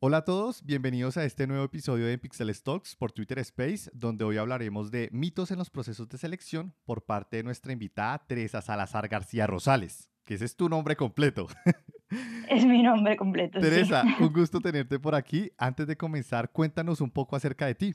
Hola a todos, bienvenidos a este nuevo episodio de Pixel Talks por Twitter Space, donde hoy hablaremos de mitos en los procesos de selección por parte de nuestra invitada Teresa Salazar García Rosales, que ese es tu nombre completo. Es mi nombre completo. Teresa, un gusto tenerte por aquí. Antes de comenzar, cuéntanos un poco acerca de ti.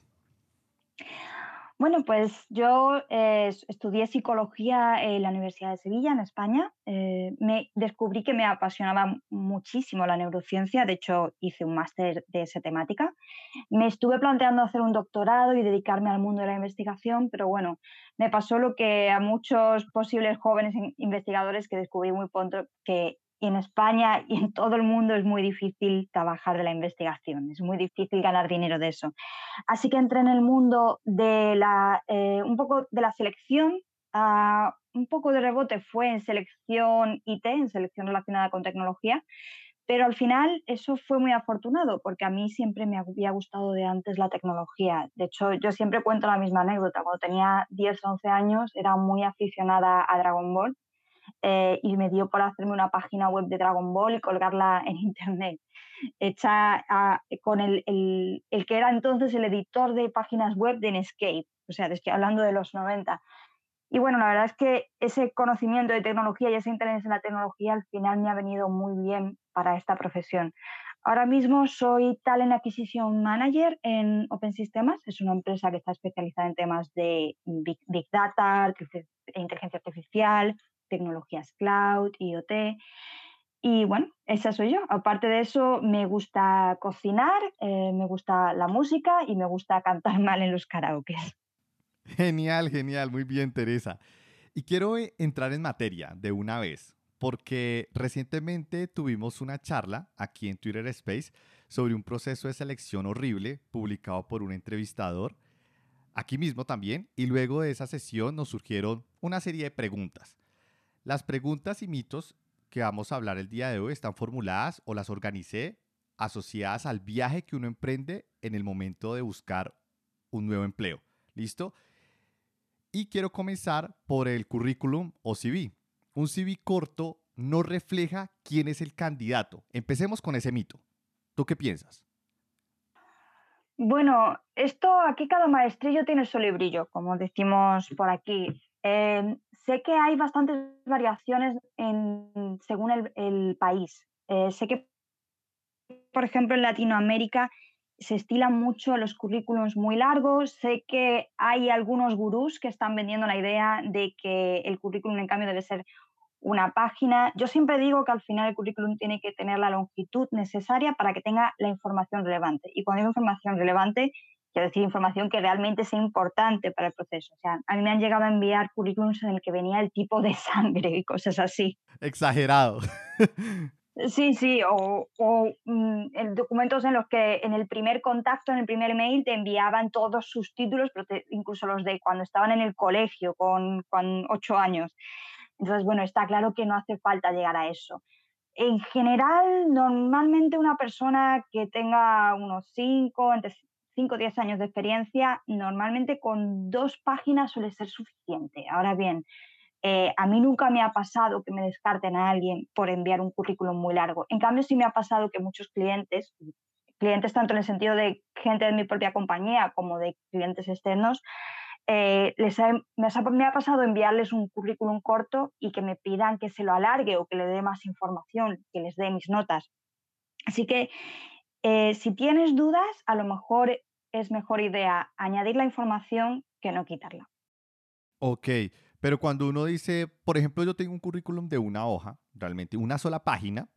Bueno, pues yo eh, estudié psicología en la Universidad de Sevilla, en España. Eh, me descubrí que me apasionaba muchísimo la neurociencia, de hecho hice un máster de esa temática. Me estuve planteando hacer un doctorado y dedicarme al mundo de la investigación, pero bueno, me pasó lo que a muchos posibles jóvenes investigadores que descubrí muy pronto, que en España y en todo el mundo es muy difícil trabajar de la investigación, es muy difícil ganar dinero de eso. Así que entré en el mundo de la, eh, un poco de la selección, ah, un poco de rebote fue en selección IT, en selección relacionada con tecnología, pero al final eso fue muy afortunado porque a mí siempre me había gustado de antes la tecnología. De hecho, yo siempre cuento la misma anécdota. Cuando tenía 10 o 11 años era muy aficionada a Dragon Ball eh, y me dio por hacerme una página web de Dragon Ball y colgarla en internet, hecha con el, el, el, que era entonces el editor de páginas web de Netscape, o sea, estoy hablando de los 90. Y bueno, la verdad es que ese conocimiento de tecnología y ese interés en la tecnología al final me ha venido muy bien para esta profesión. Ahora mismo soy Talent Acquisition Manager en Open Systems. Es una empresa que está especializada en temas de Big, big Data, inteligencia artificial, tecnologías cloud, IoT. Y bueno, esa soy yo. Aparte de eso, me gusta cocinar, eh, me gusta la música y me gusta cantar mal en los karaoke. Genial, genial, muy bien, Teresa. Y quiero eh, entrar en materia de una vez, porque recientemente tuvimos una charla aquí en Twitter Space sobre un proceso de selección horrible publicado por un entrevistador, aquí mismo también, y luego de esa sesión nos surgieron una serie de preguntas. Las preguntas y mitos que vamos a hablar el día de hoy están formuladas o las organicé asociadas al viaje que uno emprende en el momento de buscar un nuevo empleo. ¿Listo? Y quiero comenzar por el currículum o CV. Un CV corto no refleja quién es el candidato. Empecemos con ese mito. ¿Tú qué piensas? Bueno, esto aquí cada maestrillo tiene su librillo, como decimos por aquí. Em, sé que hay bastantes variaciones en, según el, país. Eh, sé que, por ejemplo, en Latinoamérica se estilan mucho los currículums muy largos. Sé que hay algunos gurús que están vendiendo la idea de que el currículum, en cambio, debe ser una página. Yo siempre digo que al final el currículum tiene que tener la longitud necesaria para que tenga la información relevante. Y cuando digo información relevante, quiero decir, información que realmente sea importante para el proceso. O sea, a mí me han llegado a enviar currículums en el que venía el tipo de sangre y cosas así. Exagerado. Sí, sí, o, o mm, documentos en los que en el primer contacto, en el primer mail, te enviaban todos sus títulos, incluso los de cuando estaban en el colegio con, con ocho años. Entonces, bueno, está claro que no hace falta llegar a eso. En general, normalmente una persona que tenga unos cinco, entre 5 o 10 años de experiencia, normalmente con dos páginas suele ser suficiente. Ahora bien, eh, a mí nunca me ha pasado que me descarten a alguien por enviar un currículum muy largo. En cambio, sí me ha pasado que muchos clientes, clientes tanto en el sentido de gente de mi propia compañía como de clientes externos, eh, les me, ha, pasado enviarles un currículum corto y que me pidan que se lo alargue o que le dé más información, que les dé mis notas. Así que eh, si tienes dudas, a lo mejor es mejor idea añadir la información que no quitarla. Ok, pero cuando uno dice, por ejemplo, yo tengo un currículum de una hoja, realmente una sola página,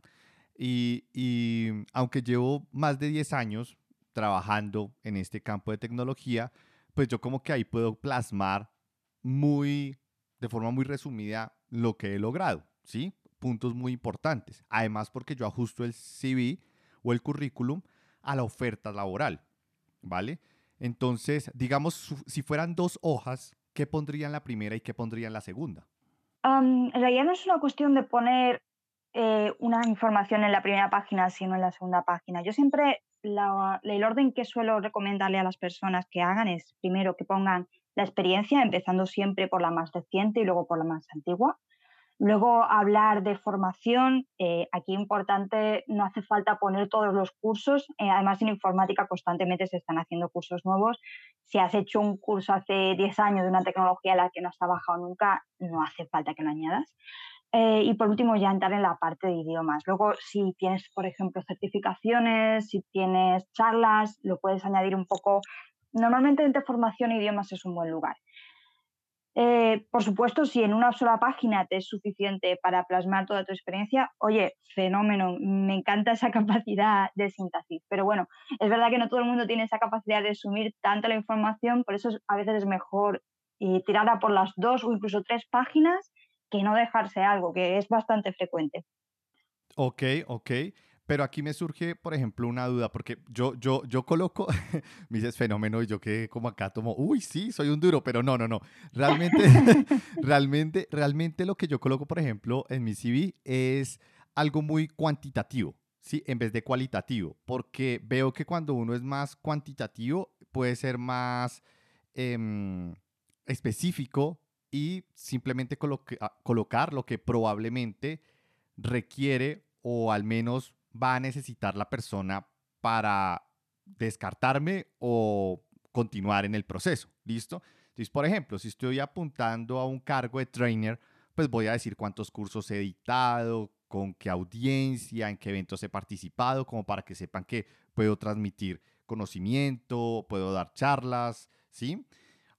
y, y aunque llevo más de 10 años trabajando en este campo de tecnología, pues yo como que ahí puedo plasmar muy, de forma muy resumida, lo que he logrado, ¿sí? Puntos muy importantes. Además, porque yo ajusto el CV o el currículum a la oferta laboral, ¿vale? Entonces, digamos, si fueran dos hojas, ¿qué pondría en la primera y qué pondría en la segunda? en realidad no es una cuestión de poner eh, una información en la primera página, sino en la segunda página. Yo siempre, el orden que suelo recomendarle a las personas que hagan es primero que pongan la experiencia, empezando siempre por la más reciente y luego por la más antigua. Luego, hablar de formación, eh, aquí importante, no hace falta poner todos los cursos, eh, además en informática constantemente se están haciendo cursos nuevos. Si has hecho un curso hace 10 años de una tecnología a la que no has trabajado nunca, no hace falta que lo añadas. Eh, y por último, ya entrar en la parte de idiomas. Luego, si tienes, por ejemplo, certificaciones, si tienes charlas, lo puedes añadir un poco. Normalmente entre formación e idiomas es un buen lugar. Eh, por supuesto, si en una sola página te es suficiente para plasmar toda tu experiencia, oye, fenómeno, me encanta esa capacidad de síntesis. Pero bueno, es verdad que no todo el mundo tiene esa capacidad de resumir tanta la información, por eso a veces es mejor eh, tirarla por las dos o incluso tres páginas que no dejarse algo, que es bastante frecuente. Ok, ok. Pero aquí me surge, por ejemplo, una duda, porque yo, yo, yo coloco, me dices fenómeno y yo que como acá tomo, uy, sí, soy un duro, pero no, no, no. Realmente, realmente, realmente lo que yo coloco, por ejemplo, en mi CV es algo muy cuantitativo, ¿sí? En vez de cualitativo, porque veo que cuando uno es más cuantitativo puede ser más em, específico y simplemente ah, colocar lo que probablemente requiere o al menos va a necesitar la persona para descartarme o continuar en el proceso. ¿Listo? Entonces, por ejemplo, si estoy apuntando a un cargo de trainer, pues voy a decir cuántos cursos he editado, con qué audiencia, en qué eventos he participado, como para que sepan que puedo transmitir conocimiento, puedo dar charlas, ¿sí?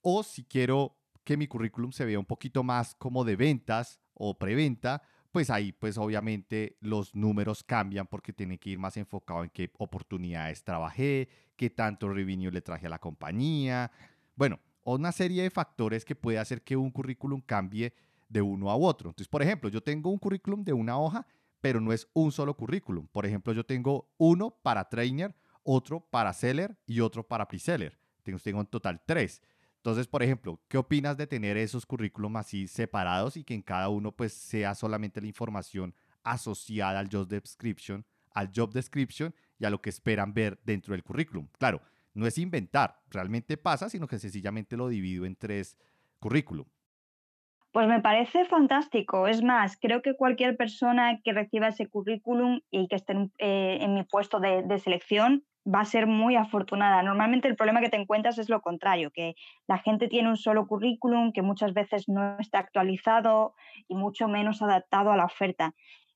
O si quiero que mi currículum se vea un poquito más como de ventas o preventa, pues ahí pues obviamente los números cambian porque tiene que ir más enfocado en qué oportunidades trabajé, qué tanto revenue le traje a la compañía. Bueno, una serie de factores que puede hacer que un currículum cambie de uno a otro. Entonces, por ejemplo, yo tengo un currículum de una hoja, pero no es un solo currículum. Por ejemplo, yo tengo uno para trainer, otro para seller y otro para pre-seller. Tengo, tengo en total tres. Entonces, por ejemplo, ¿qué opinas de tener esos currículum así separados y que en cada uno pues sea solamente la información asociada al job description, al job description y a lo que esperan ver dentro del currículum? Claro, no es inventar, realmente pasa, sino que sencillamente lo divido en tres currículum. Pues me parece fantástico. Es más, creo que cualquier persona que reciba ese currículum y que esté en, eh, mi puesto de, selección va a ser muy afortunada. Normalmente el problema que te encuentras es lo contrario, que la gente tiene un solo currículum que muchas veces no está actualizado y mucho menos adaptado a la oferta.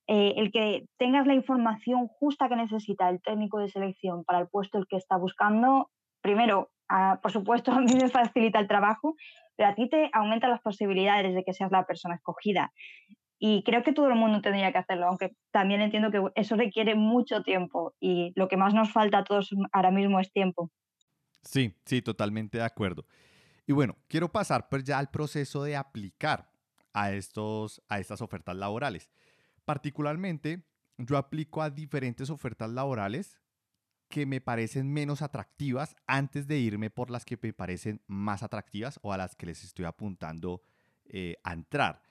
Eh, el que tengas la información justa que necesita el técnico de selección para el puesto el que está buscando, primero, ah, por supuesto, a mí me facilita el trabajo, pero a ti te aumenta las posibilidades de que seas la persona escogida. Y creo que todo el mundo tendría que hacerlo, aunque también entiendo que eso requiere mucho tiempo y lo que más nos falta a todos ahora mismo es tiempo. Sí, sí, totalmente de acuerdo. Y bueno, quiero pasar pues ya al proceso de aplicar a, estos, a estas ofertas laborales. Particularmente, yo aplico a diferentes ofertas laborales que me parecen menos atractivas antes de irme por las que me parecen más atractivas o a las que les estoy apuntando eh, a entrar.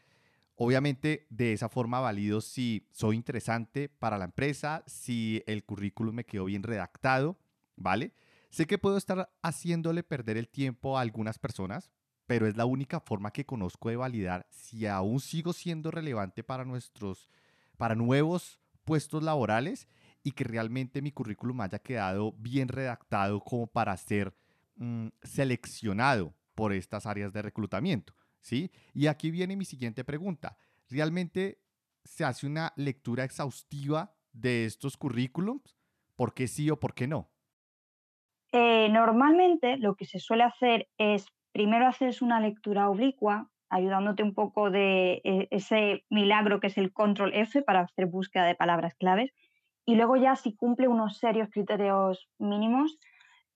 Obviamente, de esa forma valido si soy interesante para la empresa, si el currículum me quedó bien redactado, ¿vale? Sé que puedo estar haciéndole perder el tiempo a algunas personas, pero es la única forma que conozco de validar si aún sigo siendo relevante para nuestros, para nuevos puestos laborales y que realmente mi currículum haya quedado bien redactado como para ser mm, seleccionado por estas áreas de reclutamiento. ¿Sí? Y aquí viene mi siguiente pregunta. ¿Realmente se hace una lectura exhaustiva de estos currículums? ¿Por qué sí o por qué no? Eh, normalmente lo que se suele hacer es primero haces una lectura oblicua, ayudándote un poco de eh, ese milagro que es el control F para hacer búsqueda de palabras claves. Y luego ya si cumple unos serios criterios mínimos,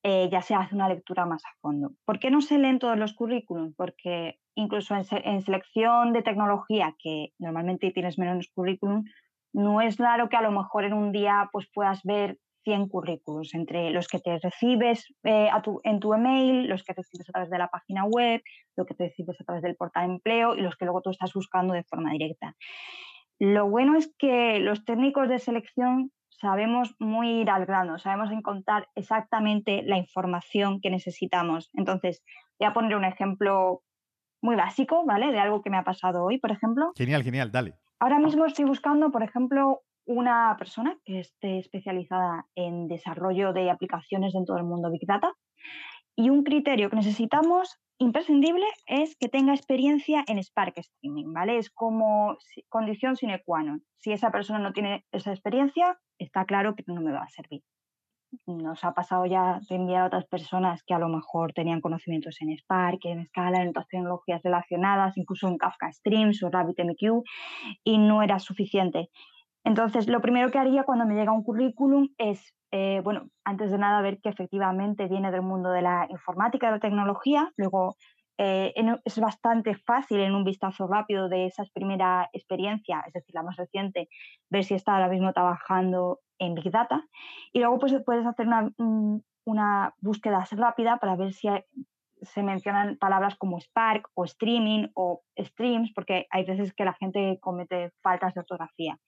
eh, ya se hace una lectura más a fondo. ¿Por qué no se leen todos los currículums? Porque incluso en, selección de tecnología, que normalmente tienes menos currículum, no es raro que a lo mejor en un día pues, puedas ver 100 currículums, entre los que te recibes eh, en tu email, los que recibes a través de la página web, lo que te recibes a través del portal de empleo y los que luego tú estás buscando de forma directa. Lo bueno es que los técnicos de selección sabemos muy ir al grano, sabemos encontrar exactamente la información que necesitamos. Entonces, voy a poner un ejemplo muy básico, ¿vale? De algo que me ha pasado hoy, por ejemplo. Genial, genial, dale. Ahora mismo estoy buscando, por ejemplo, una persona que esté especializada en desarrollo de aplicaciones dentro del mundo Big Data. Y un criterio que necesitamos imprescindible es que tenga experiencia en Spark Streaming, ¿vale? Es como condición sine qua non. Si esa persona no tiene esa experiencia, está claro que no me va a servir. Nos ha pasado ya de enviar a otras personas que a lo mejor tenían conocimientos en Spark, en Scala, en otras tecnologías relacionadas, incluso en Kafka Streams o RabbitMQ, y no era suficiente. Entonces, lo primero que haría cuando me llega un currículum es, eh, bueno, antes de nada ver que efectivamente viene del mundo de la informática, de la tecnología, luego eh, es bastante fácil en un vistazo rápido de esa primera experiencia, es decir, la más reciente, ver si está ahora mismo trabajando en Big Data. Y luego pues, puedes hacer una, una búsqueda rápida para ver si se mencionan palabras como Spark o streaming o streams, porque hay veces que la gente comete faltas de ortografía.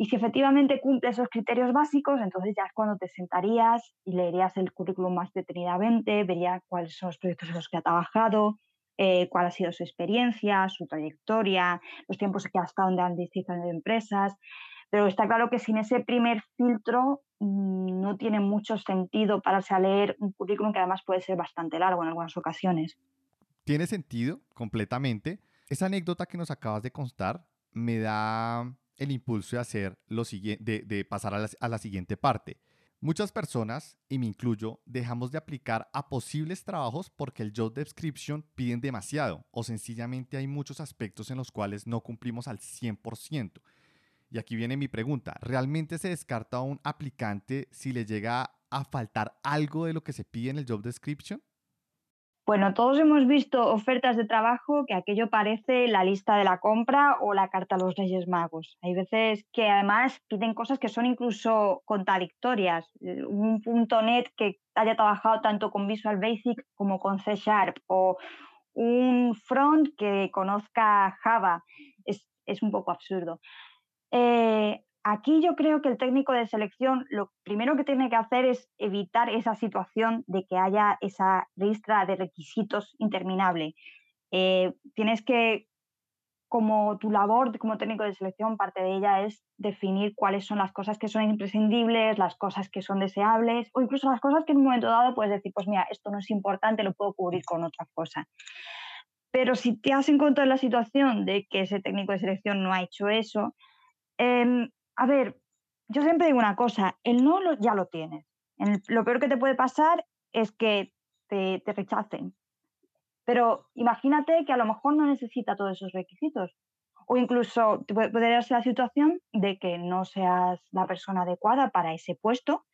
Y si efectivamente cumple esos criterios básicos, entonces ya es cuando te sentarías y leerías el currículum más detenidamente, verías cuáles son los proyectos en los que ha trabajado, eh, cuál ha sido su experiencia, su trayectoria, los tiempos que ha estado en distintas empresas. Pero está claro que sin ese primer filtro mm, no tiene mucho sentido pararse a leer un currículum que además puede ser bastante largo en algunas ocasiones. Tiene sentido completamente. Esa anécdota que nos acabas de contar me da el impulso de hacer lo siguiente, de, pasar a la, a la siguiente parte. Muchas personas, y me incluyo, dejamos de aplicar a posibles trabajos porque el job description piden demasiado o sencillamente hay muchos aspectos en los cuales no cumplimos al 100%. Y aquí viene mi pregunta, ¿realmente se descarta a un aplicante si le llega a faltar algo de lo que se pide en el job description? Bueno, todos hemos visto ofertas de trabajo que aquello parece la lista de la compra o la carta a los Reyes Magos. Hay veces que además piden cosas que son incluso contradictorias. Un punto net que haya trabajado tanto con Visual Basic como con C Sharp o un front que conozca Java. Es un poco absurdo. Eh, Aquí yo creo que el técnico de selección lo primero que tiene que hacer es evitar esa situación de que haya esa lista de requisitos interminable. Eh, tienes que, como tu labor como técnico de selección, parte de ella es definir cuáles son las cosas que son imprescindibles, las cosas que son deseables o incluso las cosas que en un momento dado puedes decir, pues mira, esto no es importante, lo puedo cubrir con otra cosa. Pero si te has encontrado en la situación de que ese técnico de selección no ha hecho eso, em, a ver, yo siempre digo una cosa, el no ya lo tienes. lo peor que te puede pasar es que te, rechacen. Pero imagínate que a lo mejor no necesita todos esos requisitos. O incluso puede, darse la situación de que no seas la persona adecuada para ese puesto,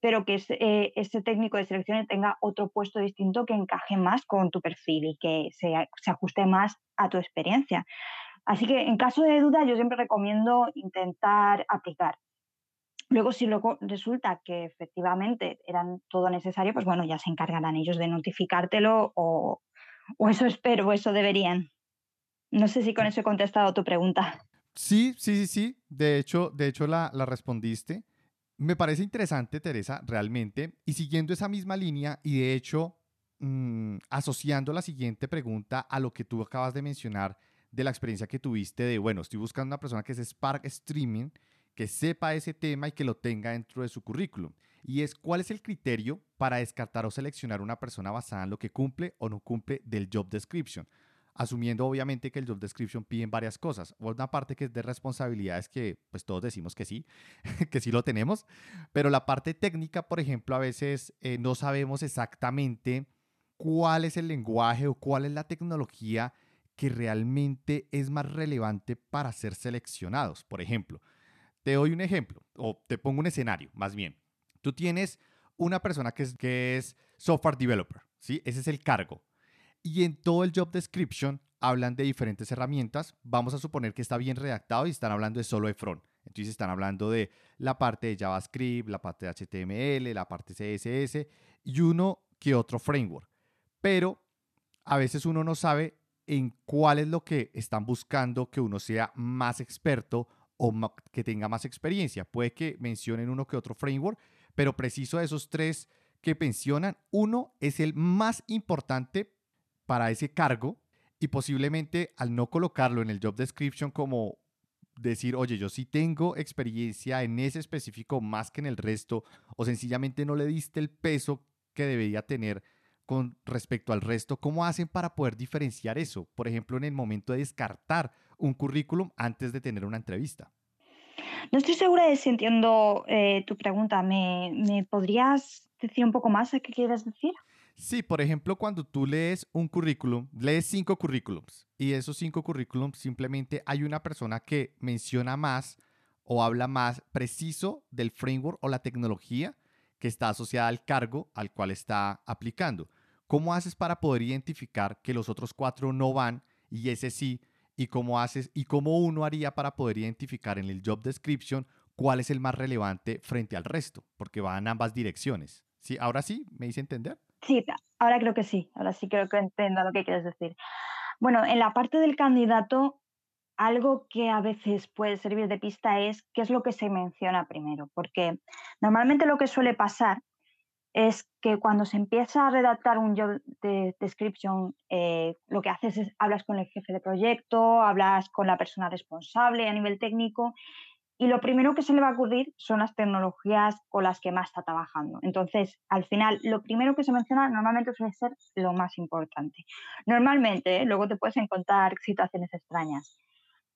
pero que ese, eh, técnico de selección tenga otro puesto distinto que encaje más con tu perfil y que se ajuste más a tu experiencia. Así que en caso de duda yo siempre recomiendo intentar aplicar. Luego, si luego resulta que efectivamente eran todo necesario, pues bueno, ya se encargarán ellos de notificártelo o, eso espero, o eso deberían. No sé si con eso he contestado tu pregunta. Sí, sí, sí, sí. De hecho, de hecho la, respondiste. Me parece interesante, Teresa, realmente. Y siguiendo esa misma línea y de hecho mm, asociando la siguiente pregunta a lo que tú acabas de mencionar de la experiencia que tuviste de, bueno, estoy buscando una persona que es Spark Streaming, que sepa ese tema y que lo tenga dentro de su currículum. Y es cuál es el criterio para descartar o seleccionar una persona basada en lo que cumple o no cumple del job description. Asumiendo obviamente que el job description piden varias cosas. Una parte que es de responsabilidades que pues todos decimos que sí, que sí lo tenemos. Pero la parte técnica, por ejemplo, a veces eh, no sabemos exactamente cuál es el lenguaje o cuál es la tecnología que realmente es más relevante para ser seleccionados. Por ejemplo, te doy un ejemplo o te pongo un escenario, más bien. Tú tienes una persona que es, que es software developer, ¿sí? Ese es el cargo. Y en todo el job description hablan de diferentes herramientas. Vamos a suponer que está bien redactado y están hablando de solo de front. Entonces están hablando de la parte de JavaScript, la parte de HTML, la parte CSS y uno que otro framework. Pero a veces uno no sabe en cuál es lo que están buscando que uno sea más experto o que tenga más experiencia. Puede que mencionen uno que otro framework, pero preciso de esos tres que mencionan, uno es el más importante para ese cargo y posiblemente al no colocarlo en el job description como decir, oye, yo sí tengo experiencia en ese específico más que en el resto, o sencillamente no le diste el peso que debería tener con respecto al resto, ¿cómo hacen para poder diferenciar eso? Por ejemplo, en el momento de descartar un currículum antes de tener una entrevista. No estoy segura de si entiendo eh, tu pregunta. ¿Me, ¿Me podrías decir un poco más a qué quieres decir? Sí, por ejemplo, cuando tú lees un currículum, lees cinco currículums y esos cinco currículums simplemente hay una persona que menciona más o habla más preciso del framework o la tecnología que está asociada al cargo al cual está aplicando. ¿Cómo haces para poder identificar que los otros cuatro no van y ese sí? ¿Y cómo haces y cómo uno haría para poder identificar en el job description cuál es el más relevante frente al resto? Porque va en ambas direcciones. ¿Sí? Ahora sí, ¿me hice entender? Sí, ahora creo que sí, ahora sí creo que entiendo lo que quieres decir. Bueno, en la parte del candidato, algo que a veces puede servir de pista es qué es lo que se menciona primero, porque normalmente lo que suele pasar es que cuando se empieza a redactar un job de description, eh, lo que haces es hablas con el jefe de proyecto, hablas con la persona responsable a nivel técnico y lo primero que se le va a ocurrir son las tecnologías con las que más está trabajando. Entonces, al final, lo primero que se menciona normalmente suele ser lo más importante. Normalmente, ¿eh? luego te puedes encontrar situaciones extrañas.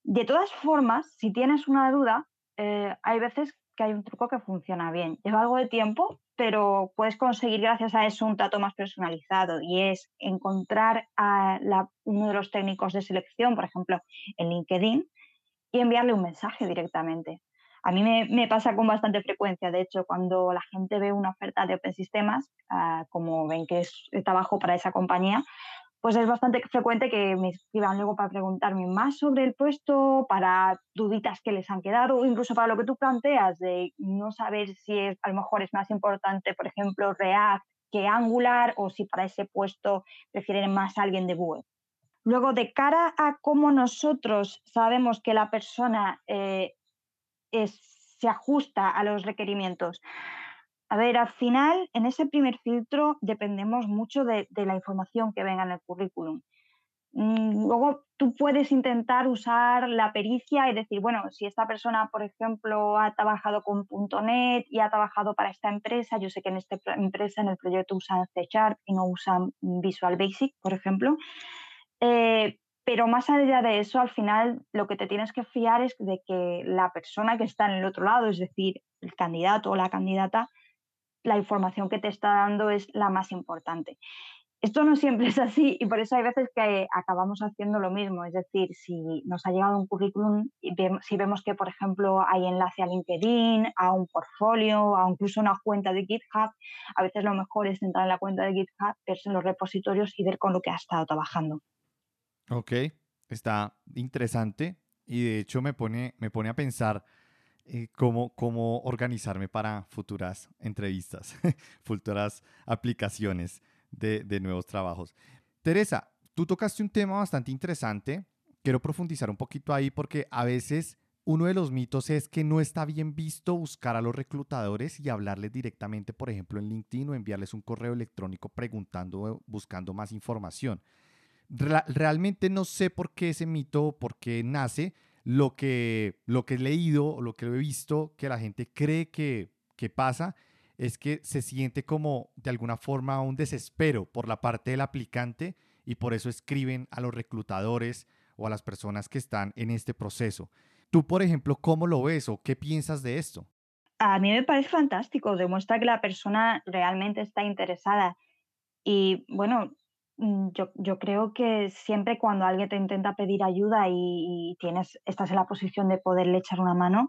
De todas formas, si tienes una duda, eh, hay veces que hay un truco que funciona bien. Lleva algo de tiempo, pero puedes conseguir gracias a eso un trato más personalizado y es encontrar a uno de los técnicos de selección, por ejemplo, en LinkedIn, y enviarle un mensaje directamente. A mí me, pasa con bastante frecuencia, de hecho, cuando la gente ve una oferta de Open Sistemas, ah, como ven que es trabajo para esa compañía, pues es bastante frecuente que me escriban luego para preguntarme más sobre el puesto, para duditas que les han quedado, incluso para lo que tú planteas de no saber si es, a lo mejor es más importante, por ejemplo, React que Angular, o si para ese puesto prefieren más alguien de Google. Luego, de cara a cómo nosotros sabemos que la persona eh, se ajusta a los requerimientos. A ver, al final, en ese primer filtro dependemos mucho de, la información que venga en el currículum. Mm, luego tú puedes intentar usar la pericia y decir, bueno, si esta persona, por ejemplo, ha trabajado con .NET y ha trabajado para esta empresa, yo sé que en esta empresa, en el proyecto usan C Sharp y no usan Visual Basic, por ejemplo, eh, pero más allá de eso, al final lo que te tienes que fiar es de que la persona que está en el otro lado, es decir, el candidato o la candidata, la información que te está dando es la más importante. Esto no siempre es así y por eso hay veces que acabamos haciendo lo mismo. Es decir, si nos ha llegado un currículum si vemos que, por ejemplo, hay enlace a LinkedIn, a un portfolio, a incluso una cuenta de GitHub, a veces lo mejor es entrar en la cuenta de GitHub, verse en los repositorios y ver con lo que ha estado trabajando. Ok, está interesante y de hecho me pone, me pone a pensar eh, cómo, cómo organizarme para futuras entrevistas, futuras aplicaciones de, de nuevos trabajos. Teresa, tú tocaste un tema bastante interesante. Quiero profundizar un poquito ahí porque a veces uno de los mitos es que no está bien visto buscar a los reclutadores y hablarles directamente, por ejemplo, en LinkedIn o enviarles un correo electrónico preguntando, buscando más información realmente no sé por qué ese mito, por qué nace. Lo que, lo que he leído, lo que he visto, que la gente cree que, que pasa, es que se siente como de alguna forma un desespero por la parte del aplicante y por eso escriben a los reclutadores o a las personas que están en este proceso. Tú, por ejemplo, ¿cómo lo ves o qué piensas de esto? A mí me parece fantástico, demuestra que la persona realmente está interesada. Y bueno, yo, yo, creo que siempre cuando alguien te intenta pedir ayuda y, tienes, estás en la posición de poderle echar una mano,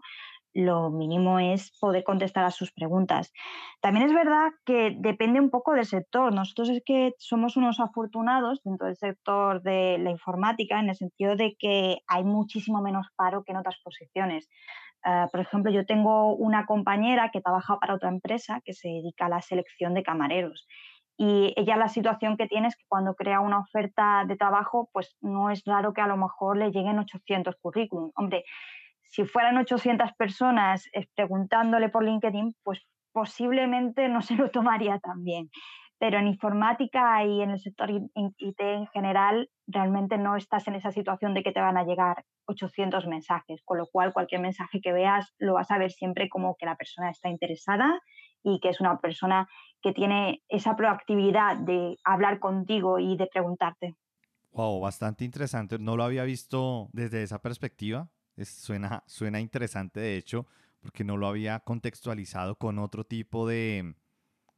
lo mínimo es poder contestar a sus preguntas. También es verdad que depende un poco del sector. Nosotros es que somos unos afortunados dentro del sector de la informática en el sentido de que hay muchísimo menos paro que en otras posiciones. Ah, por ejemplo, yo tengo una compañera que trabaja para otra empresa que se dedica a la selección de camareros y ella la situación que tiene es que cuando crea una oferta de trabajo, pues no es raro que a lo mejor le lleguen 800 currículums. Hombre, si fueran 800 personas eh, preguntándole por LinkedIn, pues posiblemente no se lo tomaría tan bien. pero en informática y en el sector IT en general realmente no estás en esa situación de que te van a llegar 800 mensajes, con lo cual cualquier mensaje que veas lo vas a ver siempre como que la persona está interesada y que es una persona que tiene esa proactividad de hablar contigo y de preguntarte. Wow, bastante interesante. No lo había visto desde esa perspectiva. suena, suena interesante, de hecho, porque no lo había contextualizado con otro tipo de,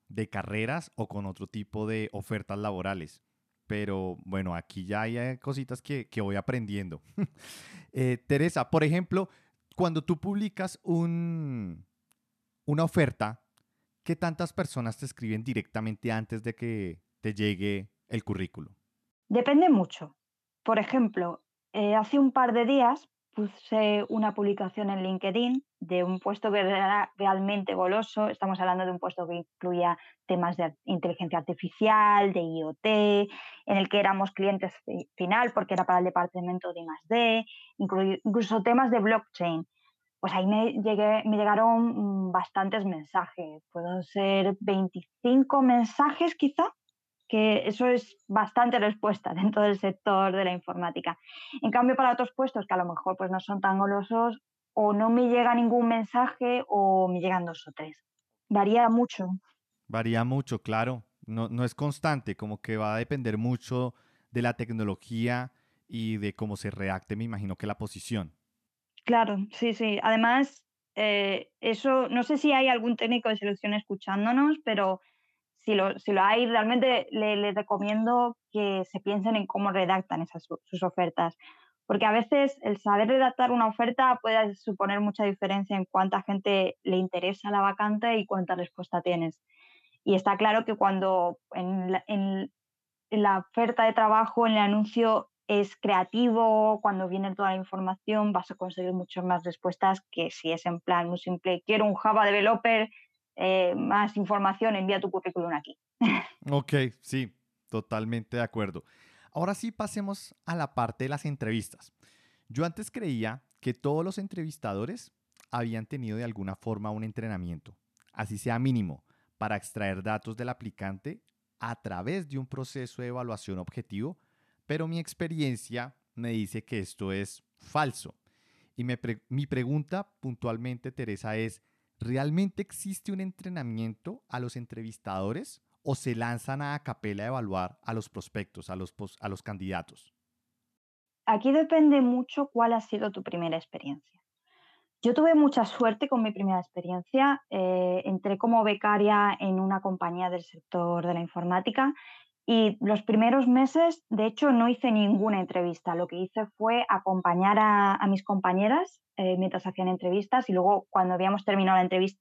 de carreras o con otro tipo de ofertas laborales. Pero bueno, aquí ya hay cositas que, voy aprendiendo. Eh, Teresa, por ejemplo, cuando tú publicas un, una oferta, ¿qué tantas personas te escriben directamente antes de que te llegue el currículo? Depende mucho. Por ejemplo, eh, hace un par de días puse una publicación en LinkedIn de un puesto que era realmente goloso. Estamos hablando de un puesto que incluía temas de inteligencia artificial, de IoT, en el que éramos clientes final porque era para el departamento de I+D, incluso temas de blockchain. Pues ahí me, llegué, me llegaron bastantes mensajes, pueden ser 25 mensajes quizá, que eso es bastante respuesta dentro del sector de la informática. En cambio, para otros puestos que a lo mejor pues, no son tan golosos, o no me llega ningún mensaje o me llegan dos o tres. Varía mucho. Varía mucho, claro. No, no es constante, como que va a depender mucho de la tecnología y de cómo se reacte, me imagino que la posición. Claro, sí, sí. Además, eh, eso, no sé si hay algún técnico de selección escuchándonos, pero si lo, si lo hay, realmente les recomiendo que se piensen en cómo redactan esas, sus ofertas. Porque a veces el saber redactar una oferta puede suponer mucha diferencia en cuánta gente le interesa la vacante y cuánta respuesta tienes. Y está claro que cuando en la oferta de trabajo, en el anuncio, es creativo, cuando viene toda la información, vas a conseguir muchas más respuestas que si es en plan muy simple, quiero un Java developer eh, más información, envía tu currículum aquí. Ok, sí, totalmente de acuerdo. Ahora sí pasemos a la parte de las entrevistas. Yo antes creía que todos los entrevistadores habían tenido de alguna forma un entrenamiento, así sea mínimo, para extraer datos del aplicante a través de un proceso de evaluación objetivo, pero mi experiencia me dice que esto es falso. Y mi pregunta puntualmente, Teresa, es, ¿realmente existe un entrenamiento a los entrevistadores o se lanzan a capela a evaluar a los prospectos, a los, a los candidatos? Aquí depende mucho cuál ha sido tu primera experiencia. Yo tuve mucha suerte con mi primera experiencia. Eh, entré como becaria en una compañía del sector de la informática y los primeros meses, de hecho, no hice ninguna entrevista. Lo que hice fue acompañar a, mis compañeras eh, mientras hacían entrevistas y luego cuando habíamos terminado la entrevista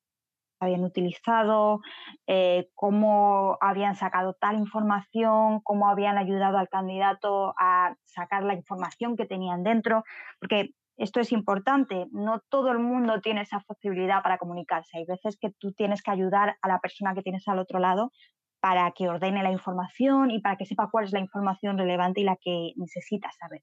habían utilizado, eh, cómo habían sacado tal información, cómo habían ayudado al candidato a sacar la información que tenían dentro, porque esto es importante, no todo el mundo tiene esa posibilidad para comunicarse. Hay veces que tú tienes que ayudar a la persona que tienes al otro lado para que ordene la información y para que sepa cuál es la información relevante y la que necesita saber.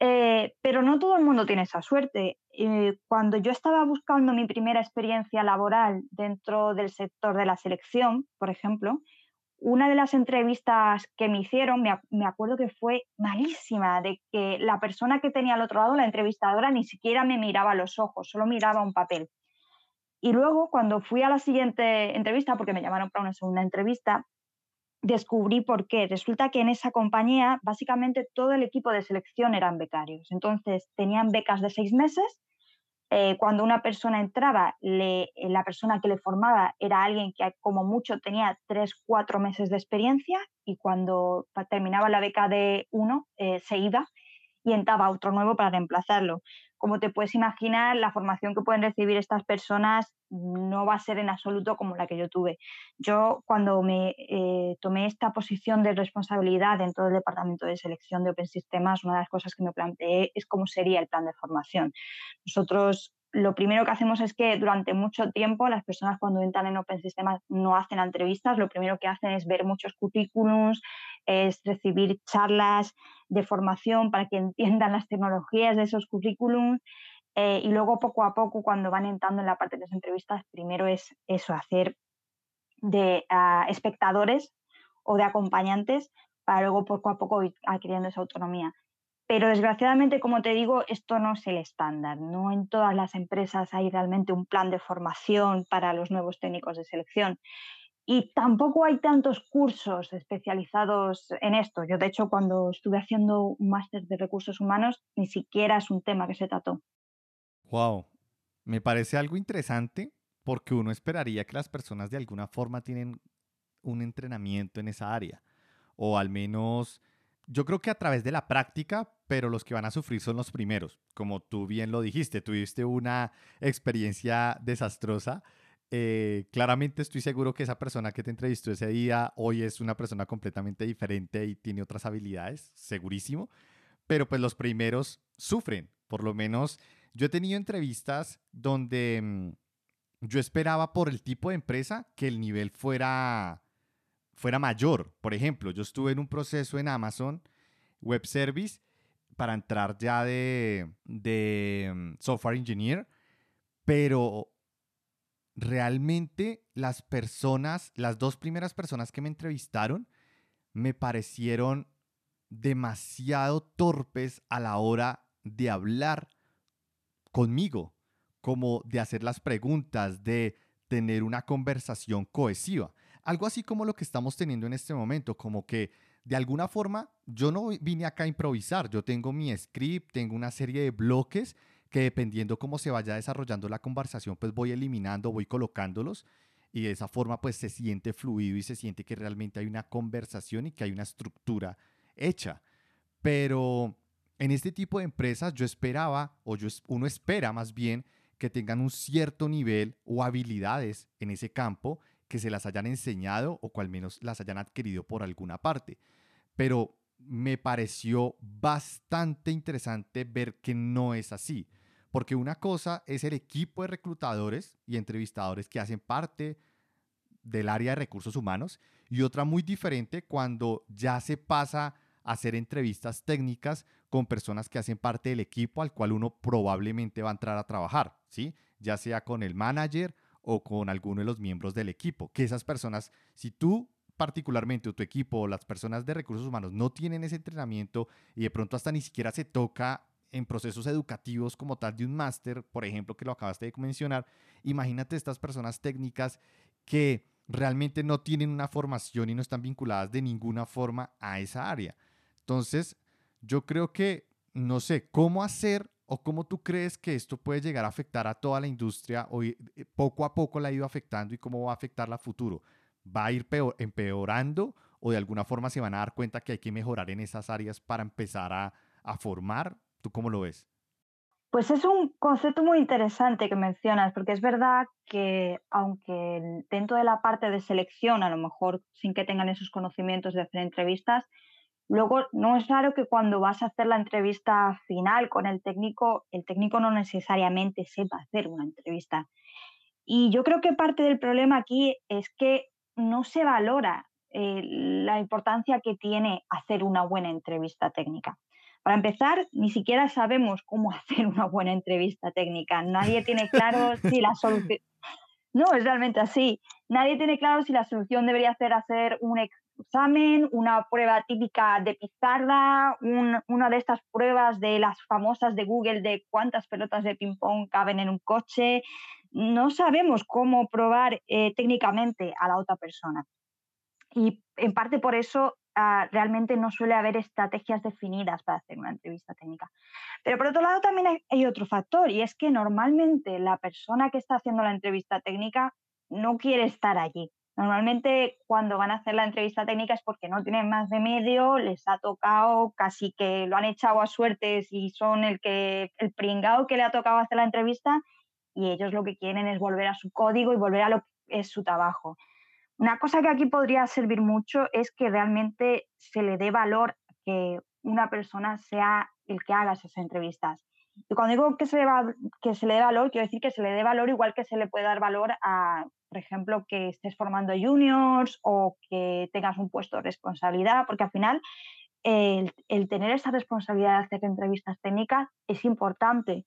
Eh, pero no todo el mundo tiene esa suerte. Eh, cuando yo estaba buscando mi primera experiencia laboral dentro del sector de la selección, por ejemplo, una de las entrevistas que me hicieron, me, me, acuerdo que fue malísima, de que la persona que tenía al otro lado, la entrevistadora, ni siquiera me miraba a los ojos, solo miraba un papel. Y luego, cuando fui a la siguiente entrevista, porque me llamaron para una segunda entrevista, descubrí por qué. Resulta que en esa compañía, básicamente todo el equipo de selección eran becarios. Entonces, tenían becas de seis meses. Eh, cuando una persona entraba, le, eh, la persona que le formaba era alguien que como mucho tenía tres, cuatro meses de experiencia y cuando terminaba la beca de uno, eh, se iba y entraba otro nuevo para reemplazarlo como te puedes imaginar, la formación que pueden recibir estas personas no va a ser en absoluto como la que yo tuve. Yo cuando me eh, tomé esta posición de responsabilidad dentro del departamento de selección de Open Systems, una de las cosas que me planteé es cómo sería el plan de formación. Nosotros lo primero que hacemos es que durante mucho tiempo las personas cuando entran en Open Systems no hacen entrevistas, lo primero que hacen es ver muchos currículums, es recibir charlas de formación para que entiendan las tecnologías de esos currículums eh, y luego poco a poco cuando van entrando en la parte de las entrevistas, primero es eso, hacer de espectadores o de acompañantes para luego poco a poco ir adquiriendo esa autonomía. Pero desgraciadamente, como te digo, esto no es el estándar. No en todas las empresas hay realmente un plan de formación para los nuevos técnicos de selección. Y tampoco hay tantos cursos especializados en esto. Yo, de hecho, cuando estuve haciendo un máster de recursos humanos, ni siquiera es un tema que se trató. Wow, me parece algo interesante porque uno esperaría que las personas de alguna forma tienen un entrenamiento en esa área. O al menos, yo creo que a través de la práctica, pero los que van a sufrir son los primeros. Como tú bien lo dijiste, tuviste una experiencia desastrosa eh, claramente estoy seguro que esa persona que te entrevistó ese día hoy es una persona completamente diferente y tiene otras habilidades, segurísimo. Pero pues los primeros sufren, por lo menos yo he tenido entrevistas donde mm, yo esperaba por el tipo de empresa que el nivel fuera, fuera mayor. Por ejemplo, yo estuve en un proceso en Amazon Web Service para entrar ya de, de mm, software engineer, pero realmente las personas, las dos primeras personas que me entrevistaron, me parecieron demasiado torpes a la hora de hablar conmigo, como de hacer las preguntas, de tener una conversación cohesiva. Algo así como lo que estamos teniendo en este momento, como que de alguna forma yo no vine acá a improvisar, yo tengo mi script, tengo una serie de bloques que dependiendo cómo se vaya desarrollando la conversación, pues voy eliminando, voy colocándolos y de esa forma pues se siente fluido y se siente que realmente hay una conversación y que hay una estructura hecha. Pero en este tipo de empresas yo esperaba, o yo, uno espera más bien, que tengan un cierto nivel o habilidades en ese campo que se las hayan enseñado o al menos las hayan adquirido por alguna parte. Pero me pareció bastante interesante ver que no es así. Porque una cosa es el equipo de reclutadores y entrevistadores que hacen parte del área de recursos humanos y otra muy diferente cuando ya se pasa a hacer entrevistas técnicas con personas que hacen parte del equipo al cual uno probablemente va a entrar a trabajar, ¿sí? Ya sea con el manager o con alguno de los miembros del equipo. Que esas personas, si tú particularmente o tu equipo o las personas de recursos humanos no tienen ese entrenamiento y de pronto hasta ni siquiera se toca en procesos educativos como tal de un máster, por ejemplo, que lo acabaste de mencionar, imagínate estas personas técnicas que realmente no tienen una formación y no están vinculadas de ninguna forma a esa área. Entonces, yo creo que, no sé, cómo hacer o cómo tú crees que esto puede llegar a afectar a toda la industria o eh, poco a poco la ha ido afectando y cómo va a afectarla a futuro. ¿Va a ir peor, empeorando o de alguna forma se van a dar cuenta que hay que mejorar en esas áreas para empezar a, a formar ¿Tú cómo lo ves? Pues es un concepto muy interesante que mencionas, porque es verdad que aunque dentro de la parte de selección, a lo mejor sin que tengan esos conocimientos de hacer entrevistas, luego no es raro que cuando vas a hacer la entrevista final con el técnico, el técnico no necesariamente sepa hacer una entrevista. Y yo creo que parte del problema aquí es que no se valora eh, la importancia que tiene hacer una buena entrevista técnica. Para empezar, ni siquiera sabemos cómo hacer una buena entrevista técnica. Nadie tiene claro si la solución... No, es realmente así. Nadie tiene claro si la solución debería ser hacer un examen, una prueba típica de pizarra, una de estas pruebas de las famosas de Google de cuántas pelotas de ping-pong caben en un coche. No sabemos cómo probar eh, técnicamente a la otra persona. Y en parte por eso Ah, realmente no suele haber estrategias definidas para hacer una entrevista técnica. Pero por otro lado también hay, otro factor y es que normalmente la persona que está haciendo la entrevista técnica no quiere estar allí. Normalmente cuando van a hacer la entrevista técnica es porque no tienen más de medio, les ha tocado casi que lo han echado a suertes y son el que el pringao que le ha tocado hacer la entrevista y ellos lo que quieren es volver a su código y volver a lo que es su trabajo. Una cosa que aquí podría servir mucho es que realmente se le dé valor que una persona sea el que haga esas entrevistas. Y cuando digo que se, le dé valor, quiero decir que se le dé valor igual que se le puede dar valor a, por ejemplo, que estés formando juniors o que tengas un puesto de responsabilidad, porque al final el tener esa responsabilidad de hacer entrevistas técnicas es importante.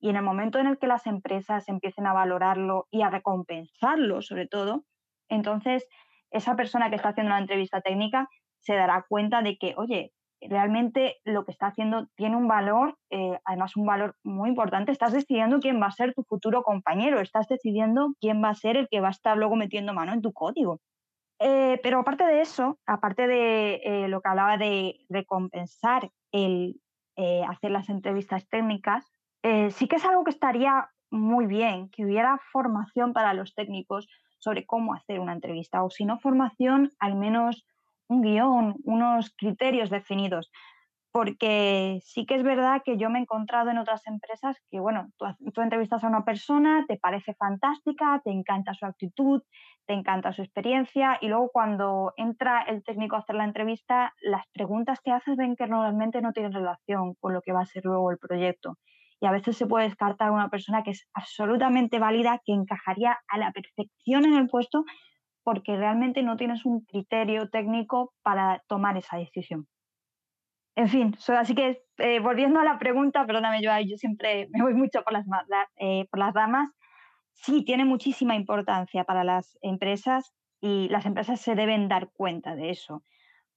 Y en el momento en el que las empresas empiecen a valorarlo y a recompensarlo, sobre todo, entonces, esa persona que está haciendo la entrevista técnica se dará cuenta de que, oye, realmente lo que está haciendo tiene un valor, eh, además un valor muy importante. Estás decidiendo quién va a ser tu futuro compañero, estás decidiendo quién va a ser el que va a estar luego metiendo mano en tu código. Eh, pero aparte de eso, aparte de eh, lo que hablaba de recompensar el hacer las entrevistas técnicas, sí que es algo que estaría muy bien, que hubiera formación para los técnicos sobre cómo hacer una entrevista, o si no formación, al menos un guion, unos criterios definidos. Porque sí que es verdad que yo me he encontrado en otras empresas que, bueno, tú, entrevistas a una persona, te parece fantástica, te encanta su actitud, te encanta su experiencia y luego cuando entra el técnico a hacer la entrevista, las preguntas que haces ven que normalmente no tienen relación con lo que va a ser luego el proyecto. Y a veces se puede descartar una persona que es absolutamente válida, que encajaría a la perfección en el puesto, porque realmente no tienes un criterio técnico para tomar esa decisión. En fin, así que eh, volviendo a la pregunta, perdóname, yo, yo siempre me voy mucho por las, eh, por las. Sí, tiene muchísima importancia para las empresas y las empresas se deben dar cuenta de eso,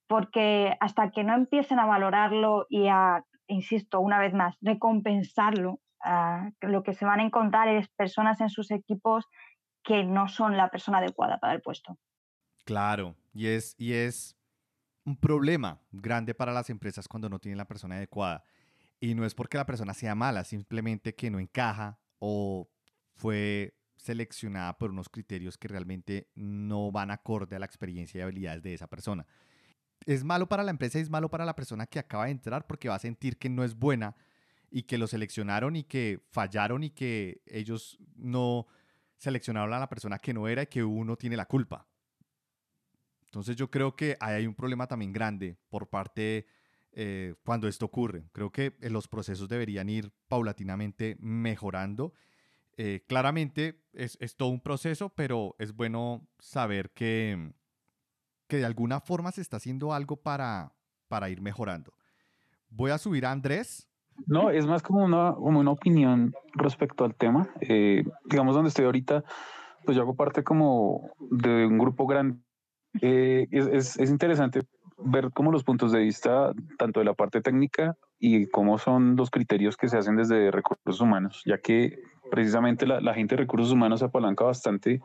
porque hasta que no empiecen a valorarlo y a, insisto, una vez más, recompensarlo, lo que se van a encontrar es personas en sus equipos que no son la persona adecuada para el puesto. Claro, y es, y es un problema grande para las empresas cuando no tienen la persona adecuada. Y no es porque la persona sea mala, simplemente que no encaja o fue seleccionada por unos criterios que realmente no van acorde a la experiencia y habilidades de esa persona. Es malo para la empresa y es malo para la persona que acaba de entrar porque va a sentir que no es buena y que lo seleccionaron y que fallaron y que ellos no, seleccionaron a la persona que no era y que uno tiene la culpa. Entonces yo creo que ahí hay un problema también grande por parte eh, cuando esto ocurre. Creo que eh, los procesos deberían ir paulatinamente mejorando. Eh, claramente es, es, todo un proceso, pero es bueno saber que, que de alguna forma se está haciendo algo para, para ir mejorando. Voy a subir a Andrés no, es más como una, como una opinión respecto al tema. Eh, digamos, donde estoy ahorita, pues yo hago parte como de un grupo grande. Eh, es, es, interesante ver cómo los puntos de vista, tanto de la parte técnica y cómo son los criterios que se hacen desde recursos humanos, ya que precisamente la, la gente de recursos humanos se apalanca bastante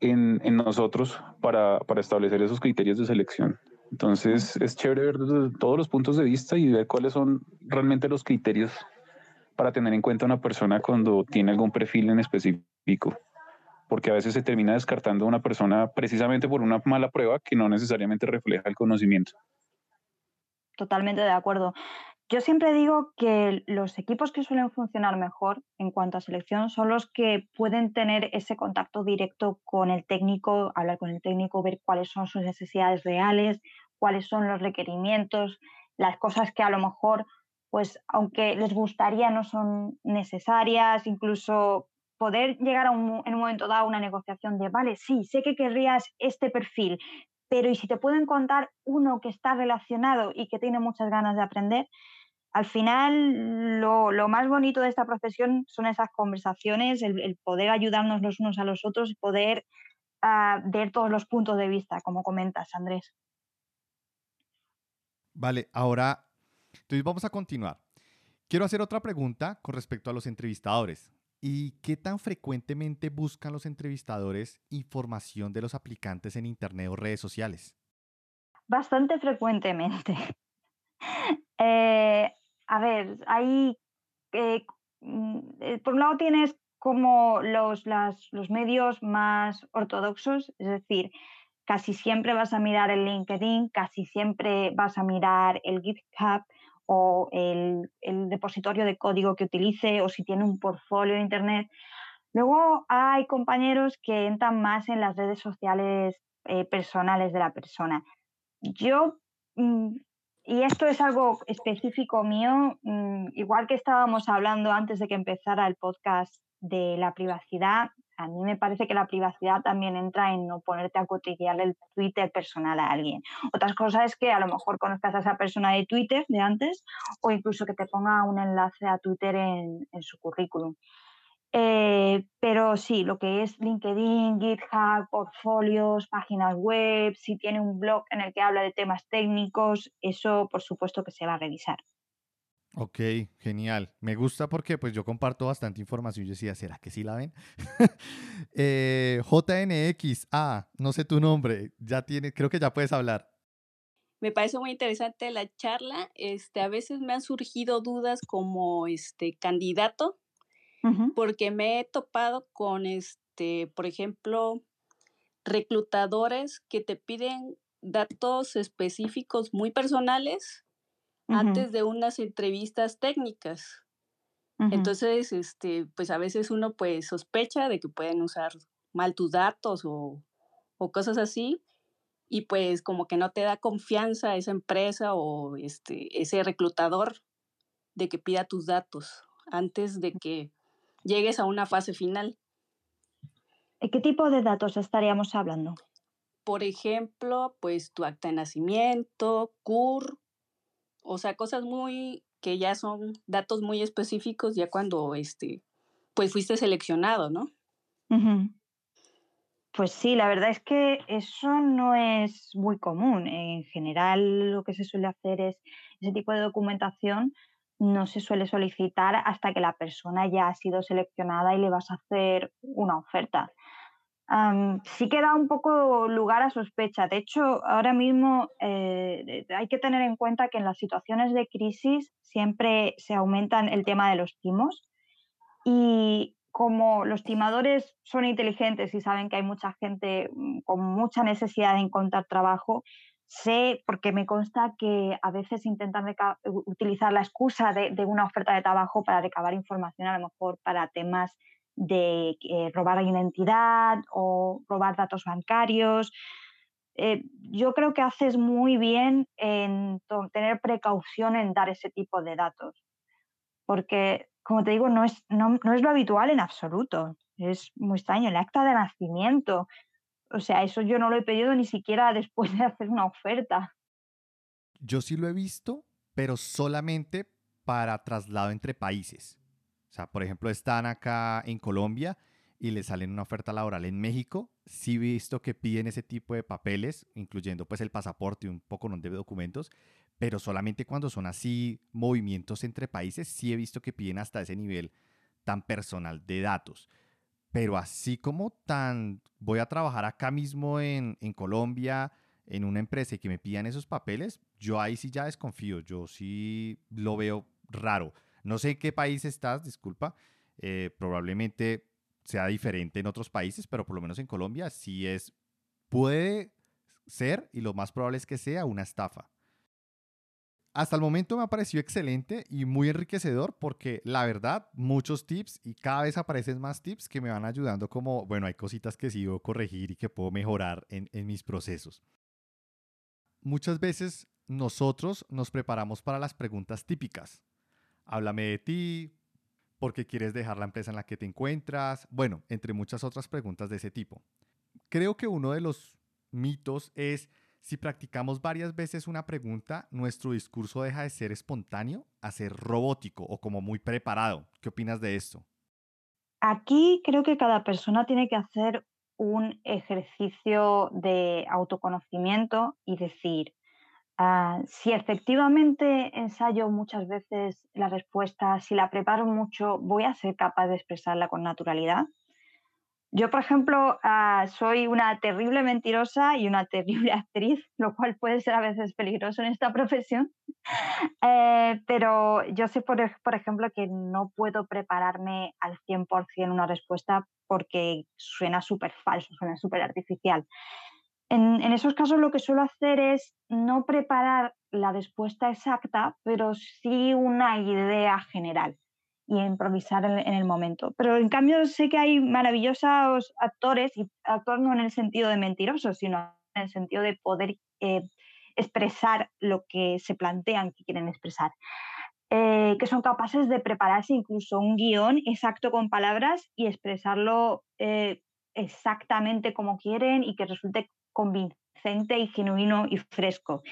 en, en nosotros para, para establecer esos criterios de selección. Entonces es chévere ver todos los puntos de vista y ver cuáles son realmente los criterios para tener en cuenta una persona cuando tiene algún perfil en específico. Porque a veces se termina descartando a una persona precisamente por una mala prueba que no necesariamente refleja el conocimiento. Totalmente de acuerdo. Yo siempre digo que los equipos que suelen funcionar mejor en cuanto a selección son los que pueden tener ese contacto directo con el técnico, hablar con el técnico, ver cuáles son sus necesidades reales, cuáles son los requerimientos, las cosas que a lo mejor, pues aunque les gustaría, no son necesarias, incluso poder llegar a un, en un momento dado a una negociación de, vale, sí, sé que querrías este perfil, pero ¿y si te pueden contar uno que está relacionado y que tiene muchas ganas de aprender? Al final, lo, más bonito de esta profesión son esas conversaciones, el, poder ayudarnos los unos a los otros poder ah, ver todos los puntos de vista, como comentas, Andrés. Vale, ahora, entonces vamos a continuar. Quiero hacer otra pregunta con respecto a los entrevistadores. ¿Y qué tan frecuentemente buscan los entrevistadores información de los aplicantes en Internet o redes sociales? Bastante frecuentemente. Eh, a ver, hay, eh, mm, eh, por un lado tienes como los, los medios más ortodoxos, es decir, casi siempre vas a mirar el LinkedIn, casi siempre vas a mirar el GitHub o el, el depositorio de código que utilice o si tiene un portfolio de Internet. Luego hay compañeros que entran más en las redes sociales eh, personales de la persona. Yo, mm, y esto es algo específico mío, mm, igual que estábamos hablando antes de que empezara el podcast de la privacidad, a mí me parece que la privacidad también entra en no ponerte a cotillear el Twitter personal a alguien. Otras cosas es que a lo mejor conozcas a esa persona de Twitter de antes o incluso que te ponga un enlace a Twitter en, su currículum. Eh, pero sí, lo que es LinkedIn, GitHub, portfolios, páginas web, si tiene un blog en el que habla de temas técnicos, eso por supuesto que se va a revisar. Ok, genial. Me gusta porque pues yo comparto bastante información. Yo decía, ¿será que sí la ven? eh, JNX, ah, no sé tu nombre, ya tiene, creo que ya puedes hablar. Me parece muy interesante la charla. Este, a veces me han surgido dudas como este candidato, porque me he topado con este, por ejemplo, reclutadores que te piden datos específicos muy personales antes de unas entrevistas técnicas. Entonces, este, pues a veces uno pues sospecha de que pueden usar mal tus datos o, cosas así y pues como que no te da confianza esa empresa o este, ese reclutador de que pida tus datos antes de que llegues a una fase final. ¿Qué tipo de datos estaríamos hablando? Por ejemplo, pues tu acta de nacimiento, CUR, o sea, cosas muy que ya son datos muy específicos ya cuando este pues fuiste seleccionado, ¿no? Pues sí, la verdad es que eso no es muy común. En general, lo que se suele hacer es ese tipo de documentación no se suele solicitar hasta que la persona ya ha sido seleccionada y le vas a hacer una oferta sí que da un poco lugar a sospecha. De hecho, ahora mismo eh, hay que tener en cuenta que en las situaciones de crisis siempre se aumentan el tema de los timos y como los timadores son inteligentes y saben que hay mucha gente mm, con mucha necesidad de encontrar trabajo, sé, porque me consta que a veces intentan utilizar la excusa de, de, una oferta de trabajo para recabar información, a lo mejor para temas de eh, robar identidad o robar datos bancarios. Eh, yo creo que haces muy bien en tener precaución en dar ese tipo de datos, porque, como te digo, no es, no, no es lo habitual en absoluto. Es muy extraño. El acta de nacimiento, o sea, eso yo no lo he pedido ni siquiera después de hacer una oferta. Yo sí lo he visto, pero solamente para traslado entre países. O sea, por ejemplo, están acá en Colombia y le salen una oferta laboral en México. Sí visto que piden ese tipo de papeles, incluyendo pues el pasaporte y un poco de documentos, pero solamente cuando son así movimientos entre países, sí he visto que piden hasta ese nivel tan personal de datos. Pero así como tan voy a trabajar acá mismo en, en Colombia, en una empresa y que me pidan esos papeles, yo ahí sí ya desconfío, yo sí lo veo raro. No sé en qué país estás, disculpa. Eh, probablemente sea diferente en otros países, pero por lo menos en Colombia sí es, puede ser y lo más probable es que sea una estafa. Hasta el momento me ha parecido excelente y muy enriquecedor porque la verdad, muchos tips y cada vez aparecen más tips que me van ayudando como, bueno, hay cositas que sigo corregir y que puedo mejorar en, en mis procesos. Muchas veces nosotros nos preparamos para las preguntas típicas háblame de ti, por qué quieres dejar la empresa en la que te encuentras, bueno, entre muchas otras preguntas de ese tipo. Creo que uno de los mitos es, si practicamos varias veces una pregunta, nuestro discurso deja de ser espontáneo a ser robótico o como muy preparado. ¿Qué opinas de esto? Aquí creo que cada persona tiene que hacer un ejercicio de autoconocimiento y decir, Ah, si efectivamente ensayo muchas veces la respuesta, si la preparo mucho, voy a ser capaz de expresarla con naturalidad. Yo, por ejemplo, ah, soy una terrible mentirosa y una terrible actriz, lo cual puede ser a veces peligroso en esta profesión. Eh, pero yo sé, por, ejemplo, que no puedo prepararme al 100% una respuesta porque suena súper falso, suena súper artificial. En, esos casos lo que suelo hacer es no preparar la respuesta exacta, pero sí una idea general y improvisar en, el momento. Pero en cambio sé que hay maravillosos actores, y actores no en el sentido de mentirosos, sino en el sentido de poder eh, expresar lo que se plantean que quieren expresar. Eh, que son capaces de prepararse incluso un guion exacto con palabras y expresarlo eh, exactamente como quieren y que resulte convincente y genuino y fresco.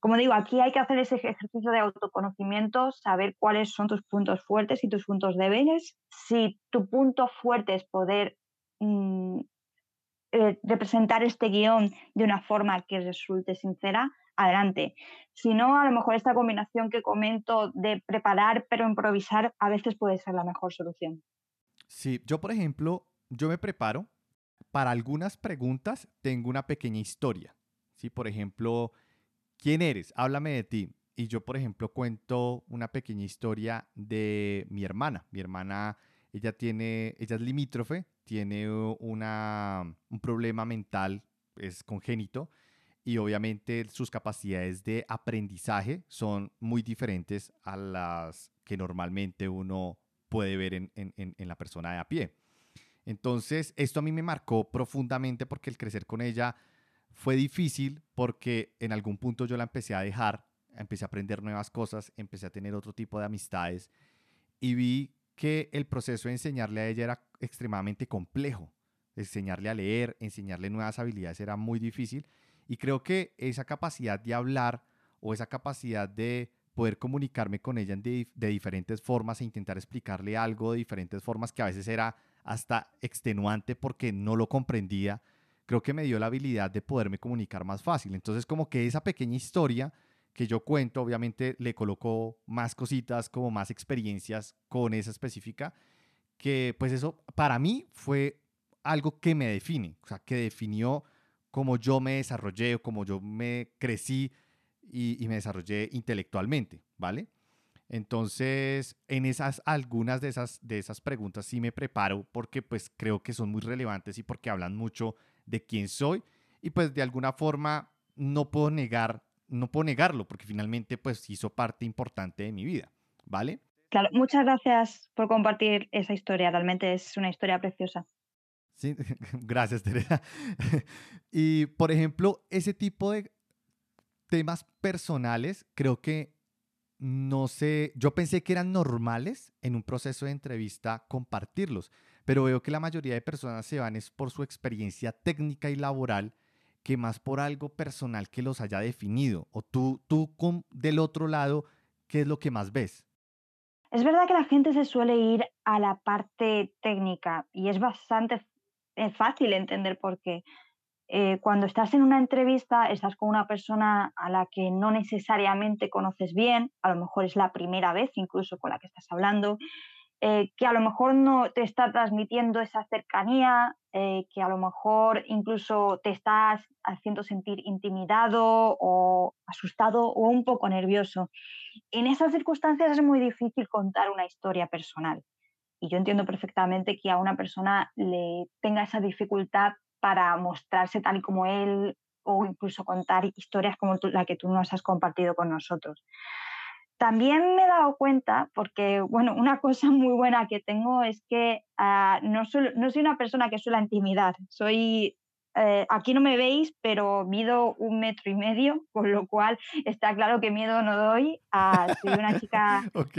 como digo, aquí hay que hacer ese ejercicio de autoconocimiento, saber cuáles son tus puntos fuertes y tus puntos débiles. Si tu punto fuerte es poder mm, eh, representar este guion de una forma que resulte sincera, adelante. Si no, a lo mejor esta combinación que comento de preparar pero improvisar a veces puede ser la mejor solución. Sí, yo por ejemplo, yo me preparo. Para algunas preguntas tengo una pequeña historia. ¿sí? Por ejemplo, ¿quién eres? Háblame de ti. Y yo, por ejemplo, cuento una pequeña historia de mi hermana. Mi hermana, ella tiene, ella es limítrofe, tiene un problema mental, es congénito, y obviamente sus capacidades de aprendizaje son muy diferentes a las que normalmente uno puede ver en, la persona de a pie. Entonces, esto a mí me marcó profundamente porque el crecer con ella fue difícil porque en algún punto yo la empecé a dejar, empecé a aprender nuevas cosas, empecé a tener otro tipo de amistades y vi que el proceso de enseñarle a ella era extremadamente complejo. Enseñarle a leer, enseñarle nuevas habilidades era muy difícil y creo que esa capacidad de hablar o esa capacidad de poder comunicarme con ella de, diferentes formas e intentar explicarle algo de diferentes formas que a veces era hasta extenuante porque no lo comprendía, creo que me dio la habilidad de poderme comunicar más fácil. Entonces como que esa pequeña historia que yo cuento, obviamente le coloco más cositas, como más experiencias con esa específica, que pues eso para mí fue algo que me define, o sea, que definió cómo yo me desarrollé o cómo yo me crecí y, me desarrollé intelectualmente, ¿vale? Entonces, en esas, algunas de esas, de esas preguntas sí me preparo porque pues creo que son muy relevantes y porque hablan mucho de quién soy y pues de alguna forma no puedo negar, no puedo negarlo porque finalmente pues hizo parte importante de mi vida, ¿vale? Claro, muchas gracias por compartir esa historia, realmente es una historia preciosa. Sí, gracias Teresa. y por ejemplo, ese tipo de temas personales, creo que no sé, yo pensé que eran normales en un proceso de entrevista compartirlos, pero veo que la mayoría de personas se van es por su experiencia técnica y laboral que más por algo personal que los haya definido. O tú, tú del otro lado, ¿qué es lo que más ves? Es verdad que la gente se suele ir a la parte técnica y es bastante eh, fácil entender por qué. Eh, cuando estás en una entrevista, estás con una persona a la que no necesariamente conoces bien, a lo mejor es la primera vez incluso con la que estás hablando, eh, que a lo mejor no te está transmitiendo esa cercanía, eh, que a lo mejor incluso te estás haciendo sentir intimidado o asustado o un poco nervioso. En esas circunstancias es muy difícil contar una historia personal. Y yo entiendo perfectamente que a una persona le tenga esa dificultad para mostrarse tal y como él o incluso contar historias como la que tú nos has compartido con nosotros. También me he dado cuenta, porque bueno, una cosa muy buena que tengo es que ah, no, soy, no, soy, una persona que suele intimidar. Soy, eh, aquí no me veis, pero mido un metro y medio, con lo cual está claro que miedo no doy. a soy una chica... ok.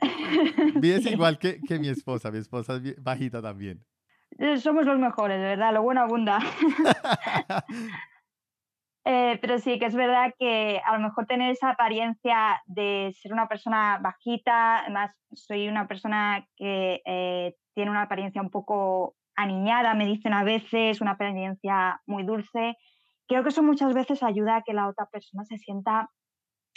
Mides igual que, que mi esposa, mi esposa es bajita también. Eh, somos los mejores, de verdad, lo bueno abunda. Eh, pero sí, que es verdad que a lo mejor tener esa apariencia de ser una persona bajita, además soy una persona que eh, tiene una apariencia un poco aniñada, me dicen a veces, una apariencia muy dulce. Creo que eso muchas veces ayuda a que la otra persona se sienta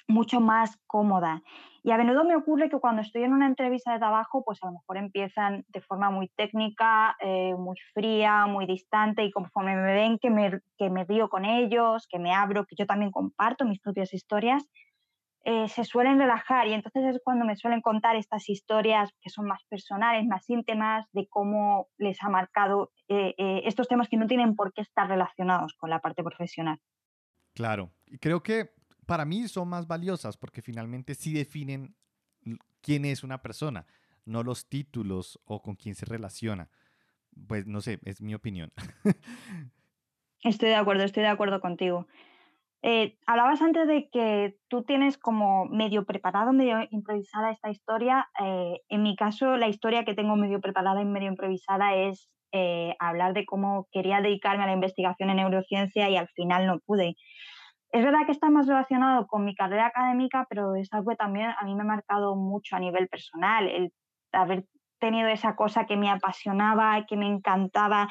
mucho más cómoda. Y a menudo me ocurre que cuando estoy en una entrevista de trabajo, pues a lo mejor empiezan de forma muy técnica, eh, muy fría, muy distante, y conforme me ven que me, que me río con ellos, que me abro, que yo también comparto mis propias historias, eh, se suelen relajar y entonces es cuando me suelen contar estas historias que son más personales, más íntimas, de cómo les ha marcado eh, estos temas que no tienen por qué estar relacionados con la parte profesional. Claro, y creo que para mí son más valiosas porque finalmente sí definen quién es una persona, no los títulos o con quién se relaciona. Pues no sé, es mi opinión. Estoy de acuerdo, estoy de acuerdo contigo. Eh, hablabas antes de que tú tienes como medio preparado, medio improvisada esta historia. Eh, en mi caso, la historia que tengo medio preparada y medio improvisada es eh, hablar de cómo quería dedicarme a la investigación en neurociencia y al final no pude. Es verdad que está más relacionado con mi carrera académica, pero es algo que también a mí me ha marcado mucho a nivel personal, el haber tenido esa cosa que me apasionaba, que me encantaba,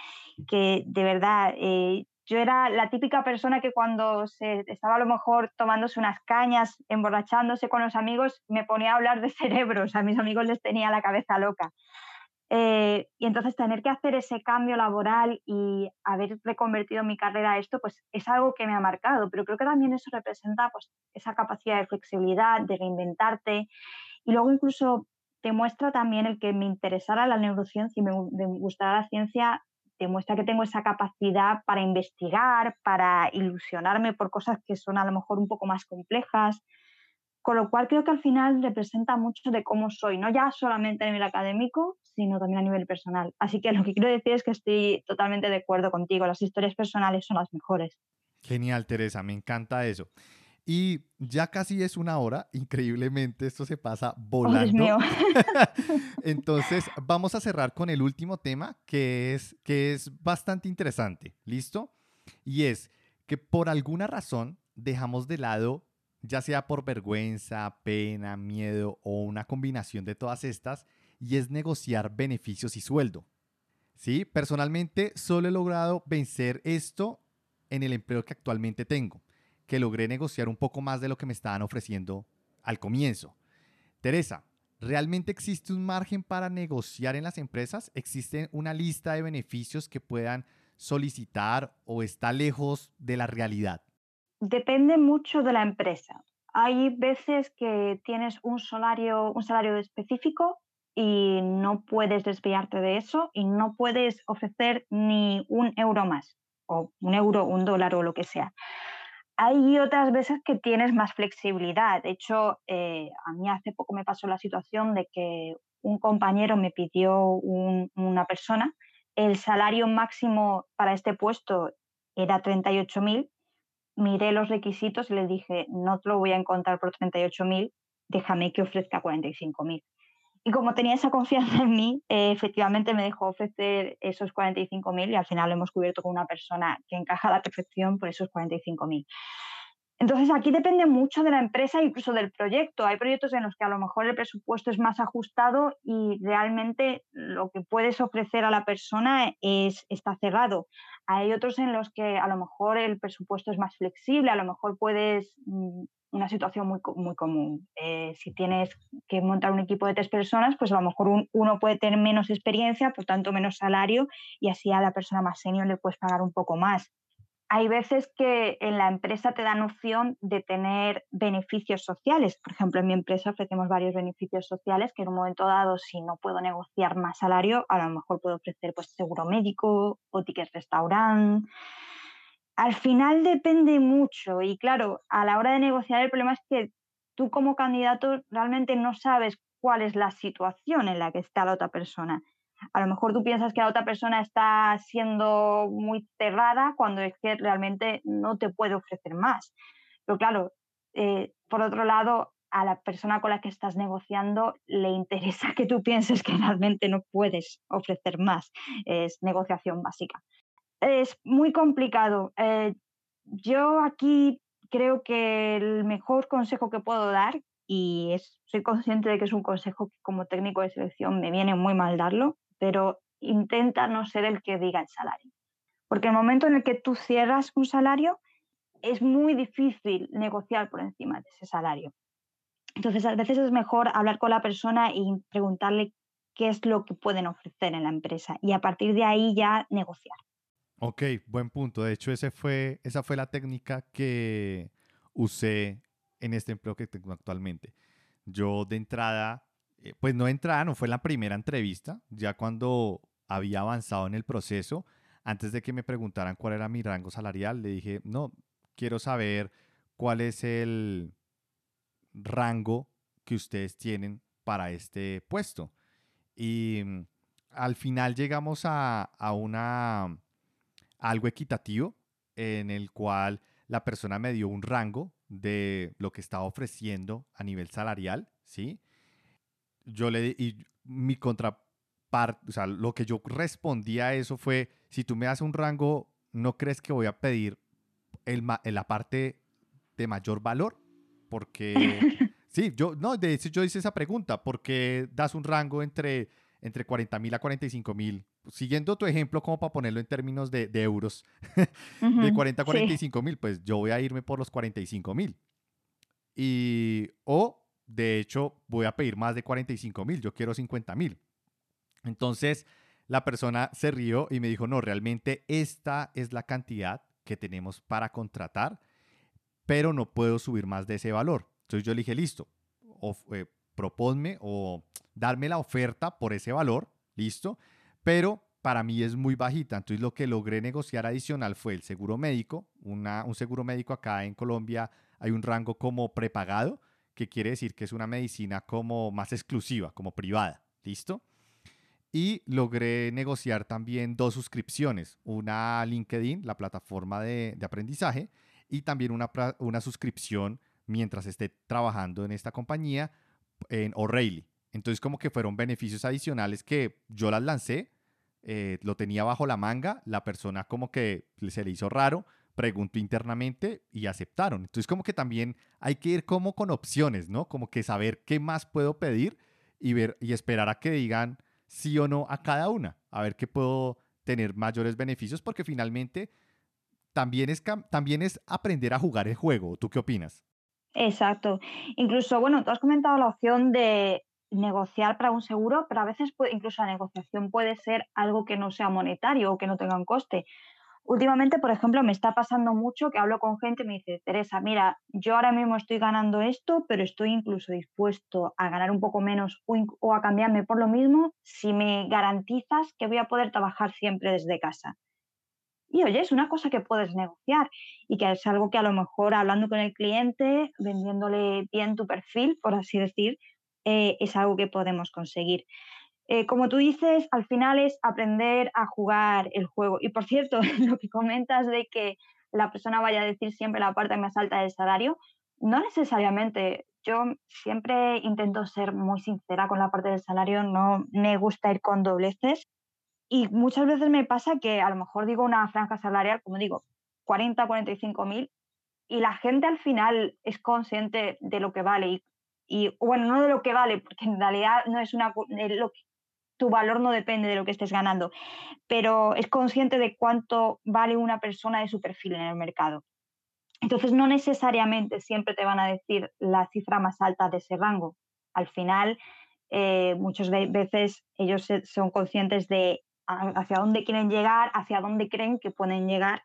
que de verdad eh, yo era la típica persona que cuando se estaba a lo mejor tomándose unas cañas, emborrachándose con los amigos, me ponía a hablar de cerebros, a mis amigos les tenía la cabeza loca. Eh, y entonces tener que hacer ese cambio laboral y haber reconvertido mi carrera a esto, pues es algo que me ha marcado, pero creo que también eso representa pues, esa capacidad de flexibilidad, de reinventarte y luego incluso demuestra también el que me interesara la neurociencia y me, me gustara la ciencia, demuestra que tengo esa capacidad para investigar, para ilusionarme por cosas que son a lo mejor un poco más complejas, con lo cual creo que al final representa mucho de cómo soy, no ya solamente a nivel académico, sino también a nivel personal. Así que lo que quiero decir es que estoy totalmente de acuerdo contigo, las historias personales son las mejores. Genial, Teresa, me encanta eso. Y ya casi es una hora, increíblemente esto se pasa volando. Entonces, vamos a cerrar con el último tema que es, que es bastante interesante, ¿listo? Y es que por alguna razón dejamos de lado ya sea por vergüenza, pena, miedo o una combinación de todas estas, y es negociar beneficios y sueldo. ¿Sí? Personalmente solo he logrado vencer esto en el empleo que actualmente tengo, que logré negociar un poco más de lo que me estaban ofreciendo al comienzo. Teresa, ¿realmente existe un margen para negociar en las empresas? ¿Existe una lista de beneficios que puedan solicitar o está lejos de la realidad? Depende mucho de la empresa. Hay veces que tienes un salario, un salario específico y no puedes desviarte de eso y no puedes ofrecer ni un euro más, o un euro, un dólar o lo que sea. Hay otras veces que tienes más flexibilidad. De hecho, eh, a mí hace poco me pasó la situación de que un compañero me pidió una persona, el salario máximo para este puesto era 38.000 miré los requisitos y le dije, no te lo voy a encontrar por 38.000, déjame que ofrezca 45.000. Y como tenía esa confianza en mí, eh, efectivamente me dejó ofrecer esos 45.000 y al final lo hemos cubierto con una persona que encaja a la perfección por esos 45.000. Entonces aquí depende mucho de la empresa, incluso del proyecto. Hay proyectos en los que a lo mejor el presupuesto es más ajustado y realmente lo que puedes ofrecer a la persona es, está cerrado. Hay otros en los que a lo mejor el presupuesto es más flexible, a lo mejor puedes, mm, una situación muy, muy común. Eh, si tienes que montar un equipo de tres personas, pues a lo mejor uno puede tener menos experiencia, por tanto menos salario, y así a la persona más senior le puedes pagar un poco más hay veces que en la empresa te dan opción de tener beneficios sociales. Por ejemplo, en mi empresa ofrecemos varios beneficios sociales que en un momento dado, si no puedo negociar más salario, a lo mejor puedo ofrecer pues, seguro médico o ticket restaurante. Al final depende mucho y claro, a la hora de negociar el problema es que tú como candidato realmente no sabes cuál es la situación en la que está la otra persona a lo mejor tú piensas que la otra persona está siendo muy cerrada cuando es que realmente no te puede ofrecer más. Pero claro, eh, por otro lado, a la persona con la que estás negociando le interesa que tú pienses que realmente no puedes ofrecer más. Es negociación básica. Es muy complicado. Eh, yo aquí creo que el mejor consejo que puedo dar, y soy consciente de que es un consejo que como técnico de selección me viene muy mal darlo, pero intenta no ser el que diga el salario. Porque el momento en el que tú cierras un salario, es muy difícil negociar por encima de ese salario. Entonces, a veces es mejor hablar con la persona y preguntarle qué es lo que pueden ofrecer en la empresa y a partir de ahí ya negociar. Ok, buen punto. De hecho, fue, esa fue la técnica que usé en este empleo que tengo actualmente. Yo de entrada eh, pues no entrada, no fue la primera entrevista, ya cuando había avanzado en el proceso, antes de que me preguntaran cuál era mi rango salarial, le dije, no, quiero saber cuál es el rango que ustedes tienen para este puesto. Y mm, al final llegamos a, a una algo equitativo en el cual la persona me dio un rango de lo que estaba ofreciendo a nivel salarial, ¿sí? yo le y mi contraparte, o sea, lo que yo respondí a eso fue, si tú me das un rango, ¿no crees que voy a pedir el, la parte de mayor valor? Porque, sí, yo, no, de hecho yo hice esa pregunta, porque das un rango entre, entre 40 mil a 45 mil, siguiendo tu ejemplo como para ponerlo en términos de, euros, de 40 a 45 mil, pues yo voy a irme por los 45 mil. Y, o, de hecho, voy a pedir más de 45 mil, yo quiero 50 mil. Entonces, la persona se rió y me dijo, no, realmente esta es la cantidad que tenemos para contratar, pero no puedo subir más de ese valor. Entonces yo le dije, listo, o, eh, proponme o darme la oferta por ese valor, listo, pero para mí es muy bajita. Entonces lo que logré negociar adicional fue el seguro médico, una, un seguro médico acá en Colombia hay un rango como prepagado, que quiere decir que es una medicina como más exclusiva, como privada, listo. Y logré negociar también dos suscripciones, una a LinkedIn, la plataforma de, aprendizaje, y también una, una suscripción mientras esté trabajando en esta compañía en O'Reilly. Entonces como que fueron beneficios adicionales que yo las lancé, eh, lo tenía bajo la manga, la persona como que se le hizo raro, preguntó internamente y aceptaron. Entonces como que también hay que ir como con opciones, ¿no? Como que saber qué más puedo pedir y ver y esperar a que digan sí o no a cada una, a ver qué puedo tener mayores beneficios, porque finalmente también es, también es aprender a jugar el juego. ¿Tú qué opinas? Exacto. Incluso, bueno, tú has comentado la opción de negociar para un seguro, pero a veces incluso la negociación puede ser algo que no sea monetario o que no tenga un coste. Últimamente, por ejemplo, me está pasando mucho que hablo con gente y me dice, Teresa, mira, yo ahora mismo estoy ganando esto, pero estoy incluso dispuesto a ganar un poco menos o, a cambiarme por lo mismo si me garantizas que voy a poder trabajar siempre desde casa. Y oye, es una cosa que puedes negociar y que es algo que a lo mejor hablando con el cliente, vendiéndole bien tu perfil, por así decir, eh, es algo que podemos conseguir. Eh, como tú dices, al final es aprender a jugar el juego. Y por cierto, lo que comentas de que la persona vaya a decir siempre la parte más alta del salario, no necesariamente. Yo siempre intento ser muy sincera con la parte del salario, no me gusta ir con dobleces. Y muchas veces me pasa que a lo mejor digo una franja salarial, como digo, 40, 45 mil, y la gente al final es consciente de lo que vale. Y, bueno, no de lo que vale, porque en realidad no es una, lo, tu valor no depende de lo que estés ganando, pero es consciente de cuánto vale una persona de su perfil en el mercado. Entonces, no necesariamente siempre te van a decir la cifra más alta de ese rango. Al final, eh, muchas veces ellos son conscientes de hacia dónde quieren llegar, hacia dónde creen que pueden llegar.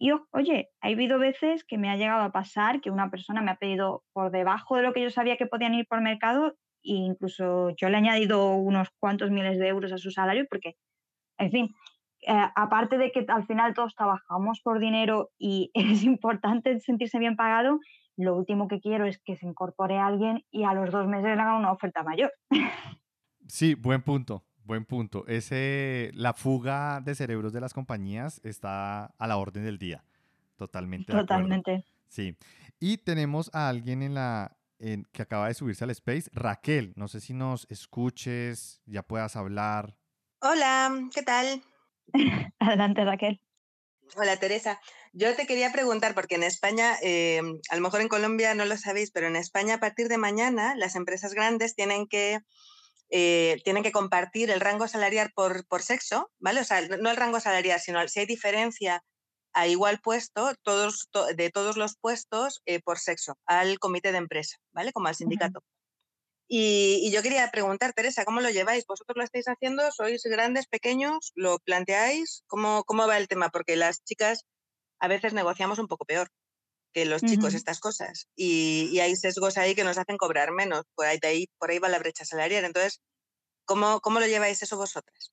Y oye, ha habido veces que me ha llegado a pasar que una persona me ha pedido por debajo de lo que yo sabía que podían ir por mercado e incluso yo le he añadido unos cuantos miles de euros a su salario porque, en fin, eh, aparte de que al final todos trabajamos por dinero y es importante sentirse bien pagado, lo último que quiero es que se incorpore alguien y a los dos meses le hagan una oferta mayor. Sí, buen punto, buen punto. Ese, la fuga de cerebros de las compañías está a la orden del día. Totalmente. Totalmente. Sí. Y tenemos a alguien en la, que acaba de subirse al Space. Raquel, no sé si nos escuches, ya puedas hablar. Hola, ¿qué tal? Adelante, Raquel. Hola, Teresa. Yo te quería preguntar, porque en España, eh, a lo mejor en Colombia no lo sabéis, pero en España a partir de mañana las empresas grandes tienen que, eh, tienen que compartir el rango salarial por, por sexo, ¿vale? O sea, no el rango salarial, sino si hay diferencia a igual puesto todos, de todos los puestos eh, por sexo al comité de empresa, ¿vale? Como al sindicato. y, yo quería preguntar, Teresa, ¿cómo lo lleváis? ¿Vosotros lo estáis haciendo? ¿Sois grandes, pequeños? ¿Lo planteáis? ¿Cómo, cómo va el tema? Porque las chicas a veces negociamos un poco peor que los chicos estas cosas y, y, hay sesgos ahí que nos hacen cobrar menos. Por ahí, de ahí, por ahí va la brecha salarial. Entonces, ¿cómo, cómo lo lleváis eso vosotras?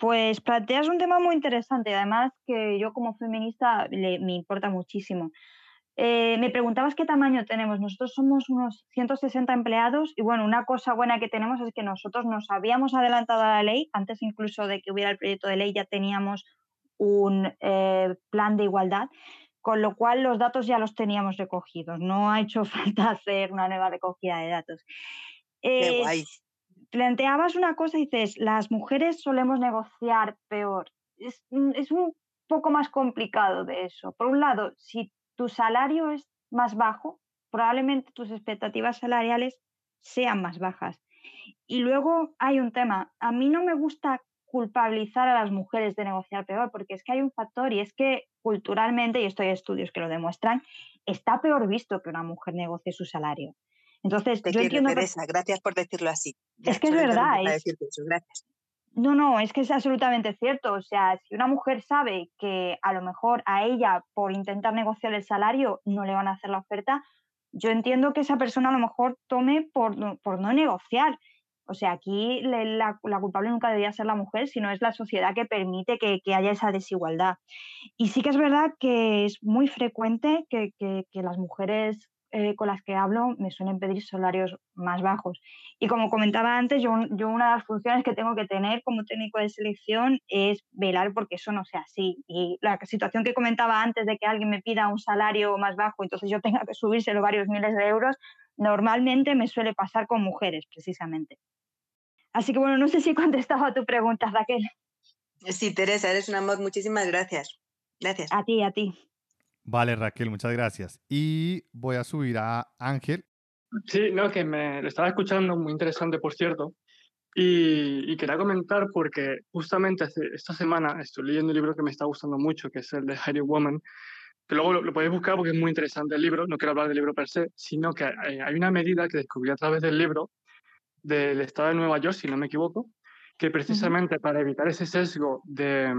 Pues planteas un tema muy interesante, además que yo como feminista me importa muchísimo. Eh, me preguntabas qué tamaño tenemos. Nosotros somos unos 160 empleados y bueno, una cosa buena que tenemos es que nosotros nos habíamos adelantado a la ley, antes incluso de que hubiera el proyecto de ley ya teníamos un eh, plan de igualdad, con lo cual los datos ya los teníamos recogidos. No ha hecho falta hacer una nueva recogida de datos. Qué guay planteabas una cosa y dices, las mujeres solemos negociar peor. Es, mm, es, un poco más complicado de eso. Por un lado, si tu salario es más bajo, probablemente tus expectativas salariales sean más bajas. Y luego hay un tema, a mí no me gusta culpabilizar a las mujeres de negociar peor, porque es que hay un factor y es que culturalmente, y esto hay estudios que lo demuestran, está peor visto que una mujer negocie su salario. Entonces, yo entiendo Teresa, gracias por decirlo así. es que es verdad. No, no, es que es absolutamente cierto. O sea, si una mujer sabe que a lo mejor a ella, por intentar negociar el salario, no le van a hacer la oferta, yo entiendo que esa persona a lo mejor tome por, por no negociar. O sea, aquí la, culpable nunca debería ser la mujer, sino es la sociedad que permite que, haya esa desigualdad. Y sí que es verdad que es muy frecuente que, que las mujeres eh, con las que hablo me suelen pedir salarios más bajos. Y como comentaba antes, yo, yo, una de las funciones que tengo que tener como técnico de selección es velar porque eso no sea así. Y la situación que comentaba antes de que alguien me pida un salario más bajo, entonces yo tenga que subírselo varios miles de euros, normalmente me suele pasar con mujeres, precisamente. Así que bueno, no sé si he contestado a tu pregunta, Raquel. Sí, Teresa, eres un amor. Muchísimas gracias. Gracias. A ti, a ti. Vale, Raquel, muchas gracias. Y voy a subir a Ángel. Sí, no, que me lo estaba escuchando, muy interesante, por cierto. Y, quería comentar porque justamente esta semana estoy leyendo un libro que me está gustando mucho, que es el de Harry Woman, que luego lo, podéis buscar porque es muy interesante el libro, no quiero hablar del libro per se, sino que hay, una medida que descubrí a través del libro del estado de Nueva York, si no me equivoco, que precisamente para evitar ese sesgo de,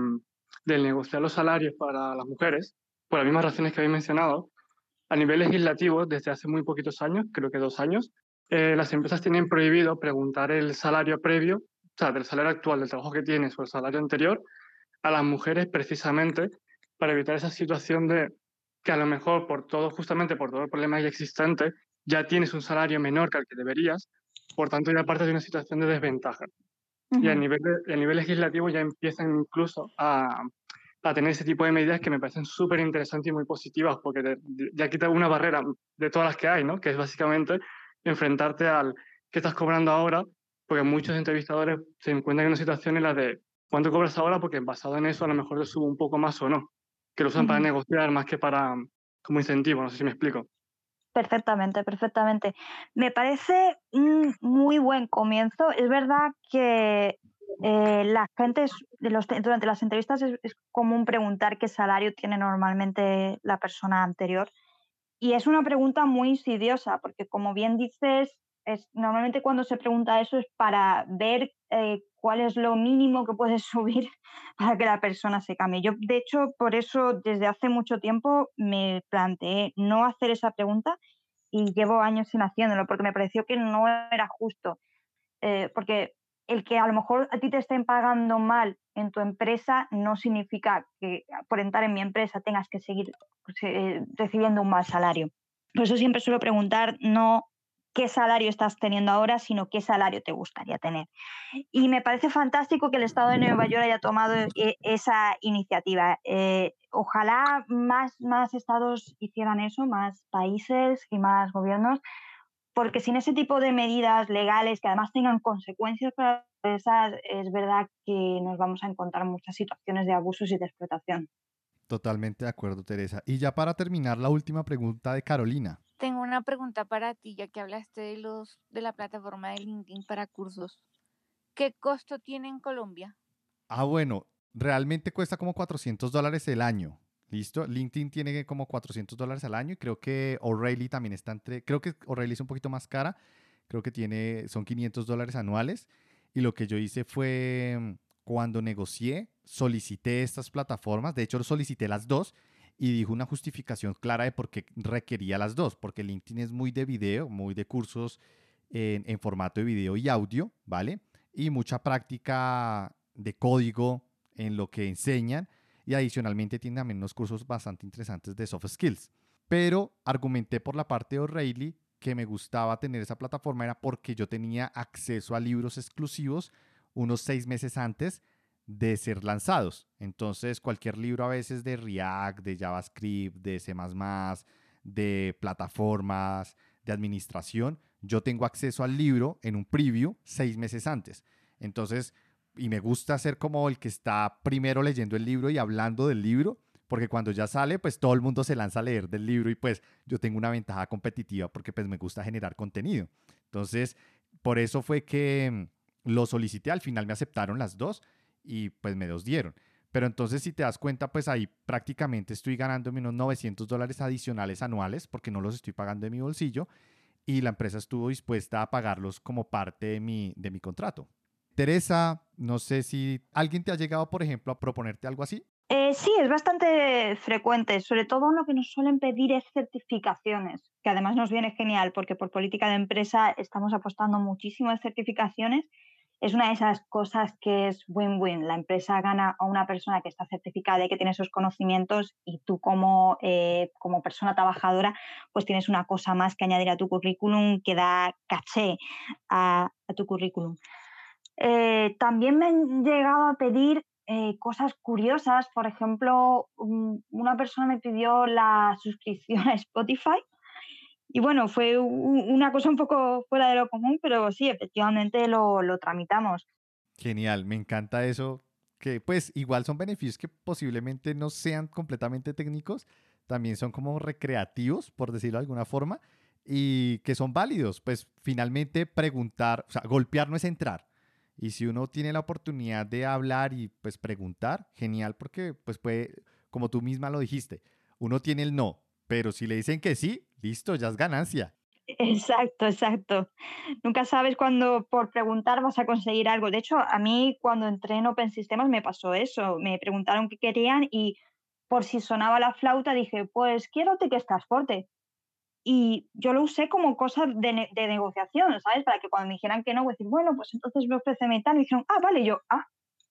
de negociar los salarios para las mujeres, por las mismas razones que habéis mencionado, a nivel legislativo, desde hace muy poquitos años, creo que dos años, eh, las empresas tienen prohibido preguntar el salario previo, o sea, del salario actual del trabajo que tienes o el salario anterior, a las mujeres precisamente para evitar esa situación de que a lo mejor por todo, justamente por todo el problema ya existente, ya tienes un salario menor que el que deberías, por tanto ya parte de una situación de desventaja. Y a nivel, a nivel legislativo ya empiezan incluso a, a tener ese tipo de medidas que me parecen súper interesantes y muy positivas, porque ya quita una barrera de todas las que hay, ¿no? Que es básicamente enfrentarte al que estás cobrando ahora, porque muchos entrevistadores se encuentran en una situación en la de cuánto cobras ahora, porque basado en eso a lo mejor te subo un poco más o no, que lo usan para negociar más que para como incentivo, no sé si me explico. Perfectamente, perfectamente. Me parece un muy buen comienzo. Es verdad que eh, la gente durante las entrevistas es, común preguntar qué salario tiene normalmente la persona anterior. Y es una pregunta muy insidiosa, porque como bien dices, normalmente cuando se pregunta eso es para ver eh, cuál es lo mínimo que puedes subir para que la persona se cambie. Yo, de hecho, por eso desde hace mucho tiempo me planteé no hacer esa pregunta y llevo años sin haciéndolo, porque me pareció que no era justo. Eh, porque el que a lo mejor a ti te estén pagando mal en tu empresa no significa que por entrar en mi empresa tengas que seguir pues, eh, recibiendo un mal salario. Por eso siempre suelo preguntar no qué salario estás teniendo ahora, sino qué salario te gustaría tener. Y me parece fantástico que el Estado de Nueva York haya tomado e, esa iniciativa. Eh, ojalá más, más estados hicieran eso, más países y más gobiernos, porque sin ese tipo de medidas legales que además tengan consecuencias para las empresas, es verdad que nos vamos a encontrar muchas situaciones de abusos y de explotación. Totalmente de acuerdo, Teresa. Y ya para terminar, la última pregunta de Carolina. Tengo una pregunta para ti, ya que hablaste de, los, de la plataforma de LinkedIn para cursos. ¿Qué costo tiene en Colombia? Ah, bueno, realmente cuesta como 400 dólares el año. Listo. LinkedIn tiene como 400 dólares al año y creo que O'Reilly también está entre. Creo que O'Reilly es un poquito más cara. Creo que tiene, son 500 dólares anuales. Y lo que yo hice fue mm, cuando negocié, solicité estas plataformas. De hecho, solicité las dos y dijo una justificación clara de por qué requería las dos. Porque LinkedIn es muy de video, muy de cursos en, formato de video y audio, ¿vale? Y mucha práctica de código en lo que enseñan y adicionalmente tiene también unos cursos bastante interesantes de soft skills. Pero argumenté por la parte de O'Reilly que me gustaba tener esa plataforma era porque yo tenía acceso a libros exclusivos unos seis meses antes de ser lanzados. Entonces, cualquier libro a veces de React, de JavaScript, de C, de plataformas, de administración, yo tengo acceso al libro en un preview seis meses antes. Entonces, y me gusta ser como el que está primero leyendo el libro y hablando del libro, porque cuando ya sale, pues todo el mundo se lanza a leer del libro y pues yo tengo una ventaja competitiva porque pues me gusta generar contenido. Entonces, por eso fue que mm, lo solicité, al final me aceptaron las dos y pues me los dieron. Pero entonces si te das cuenta, pues ahí prácticamente estoy ganando unos 900 dólares adicionales anuales porque no los estoy pagando de mi bolsillo y la empresa estuvo dispuesta a pagarlos como parte de mi, de mi contrato. Teresa, no sé si alguien te ha llegado, por ejemplo, a proponerte algo así. Eh, sí, es bastante frecuente. Sobre todo lo que nos suelen pedir es certificaciones, que además nos viene genial porque por política de empresa estamos apostando muchísimo en certificaciones. Es una de esas cosas que es win-win. La empresa gana a una persona que está certificada y que tiene esos conocimientos y tú como, eh, como persona trabajadora pues tienes una cosa más que añadir a tu currículum que da caché a, tu currículum. Eh, también me han llegado a pedir eh, cosas curiosas. Por ejemplo, una persona me pidió la suscripción a Spotify. Y bueno, fue una cosa un poco fuera de lo común, pero sí, efectivamente lo, lo tramitamos. Genial, me encanta eso, que pues igual son beneficios que posiblemente no sean completamente técnicos, también son como recreativos, por decirlo de alguna forma, y que son válidos. Pues finalmente preguntar, o sea, golpear no es entrar. Y si uno tiene la oportunidad de hablar y pues preguntar, genial porque pues puede, como tú misma lo dijiste, uno tiene el no, pero si le dicen que sí, listo, ya es ganancia. Exacto, exacto. Nunca sabes cuándo por preguntar vas a conseguir algo. De hecho, a mí cuando entré en Open Systems me pasó eso. Me preguntaron qué querían y por si sonaba la flauta dije, pues quiero que estás fuerte y yo lo usé como cosa de, de, negociación, ¿sabes? Para que cuando me dijeran que no, voy a decir, bueno, pues entonces me ofrece metal. Y dijeron, ah, vale, yo, ah,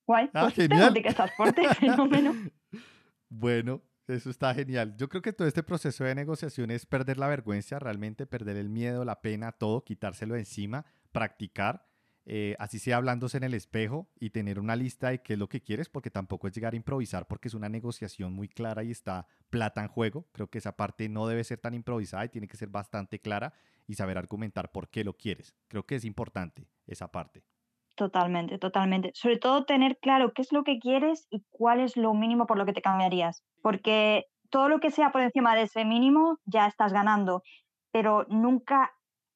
guay, ah, pues que estás fuerte, fenómeno. Bueno, eso está genial. Yo creo que todo este proceso de negociación es perder la vergüenza, realmente perder el miedo, la pena, todo, quitárselo encima, practicar eh, así sea hablándose en el espejo y tener una lista de qué es lo que quieres, porque tampoco es llegar a improvisar, porque es una negociación muy clara y está plata en juego. Creo que esa parte no debe ser tan improvisada y tiene que ser bastante clara y saber argumentar por qué lo quieres. Creo que es importante esa parte. Totalmente, totalmente. Sobre todo tener claro qué es lo que quieres y cuál es lo mínimo por lo que te cambiarías. Porque todo lo que sea por encima de ese mínimo ya estás ganando, pero nunca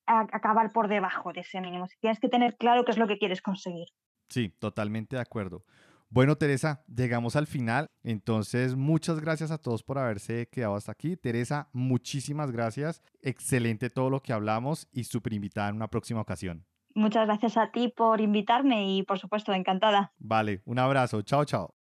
acabar por debajo de ese mínimo. Tienes que tener claro qué es lo que quieres conseguir. Sí, totalmente de acuerdo. Bueno, Teresa, llegamos al final. Entonces, muchas gracias a todos por haberse quedado hasta aquí. Teresa, muchísimas gracias. Excelente todo lo que hablamos y súper invitada en una próxima ocasión. Muchas gracias a ti por invitarme y, por supuesto, encantada. Vale, un abrazo. Chao, chao.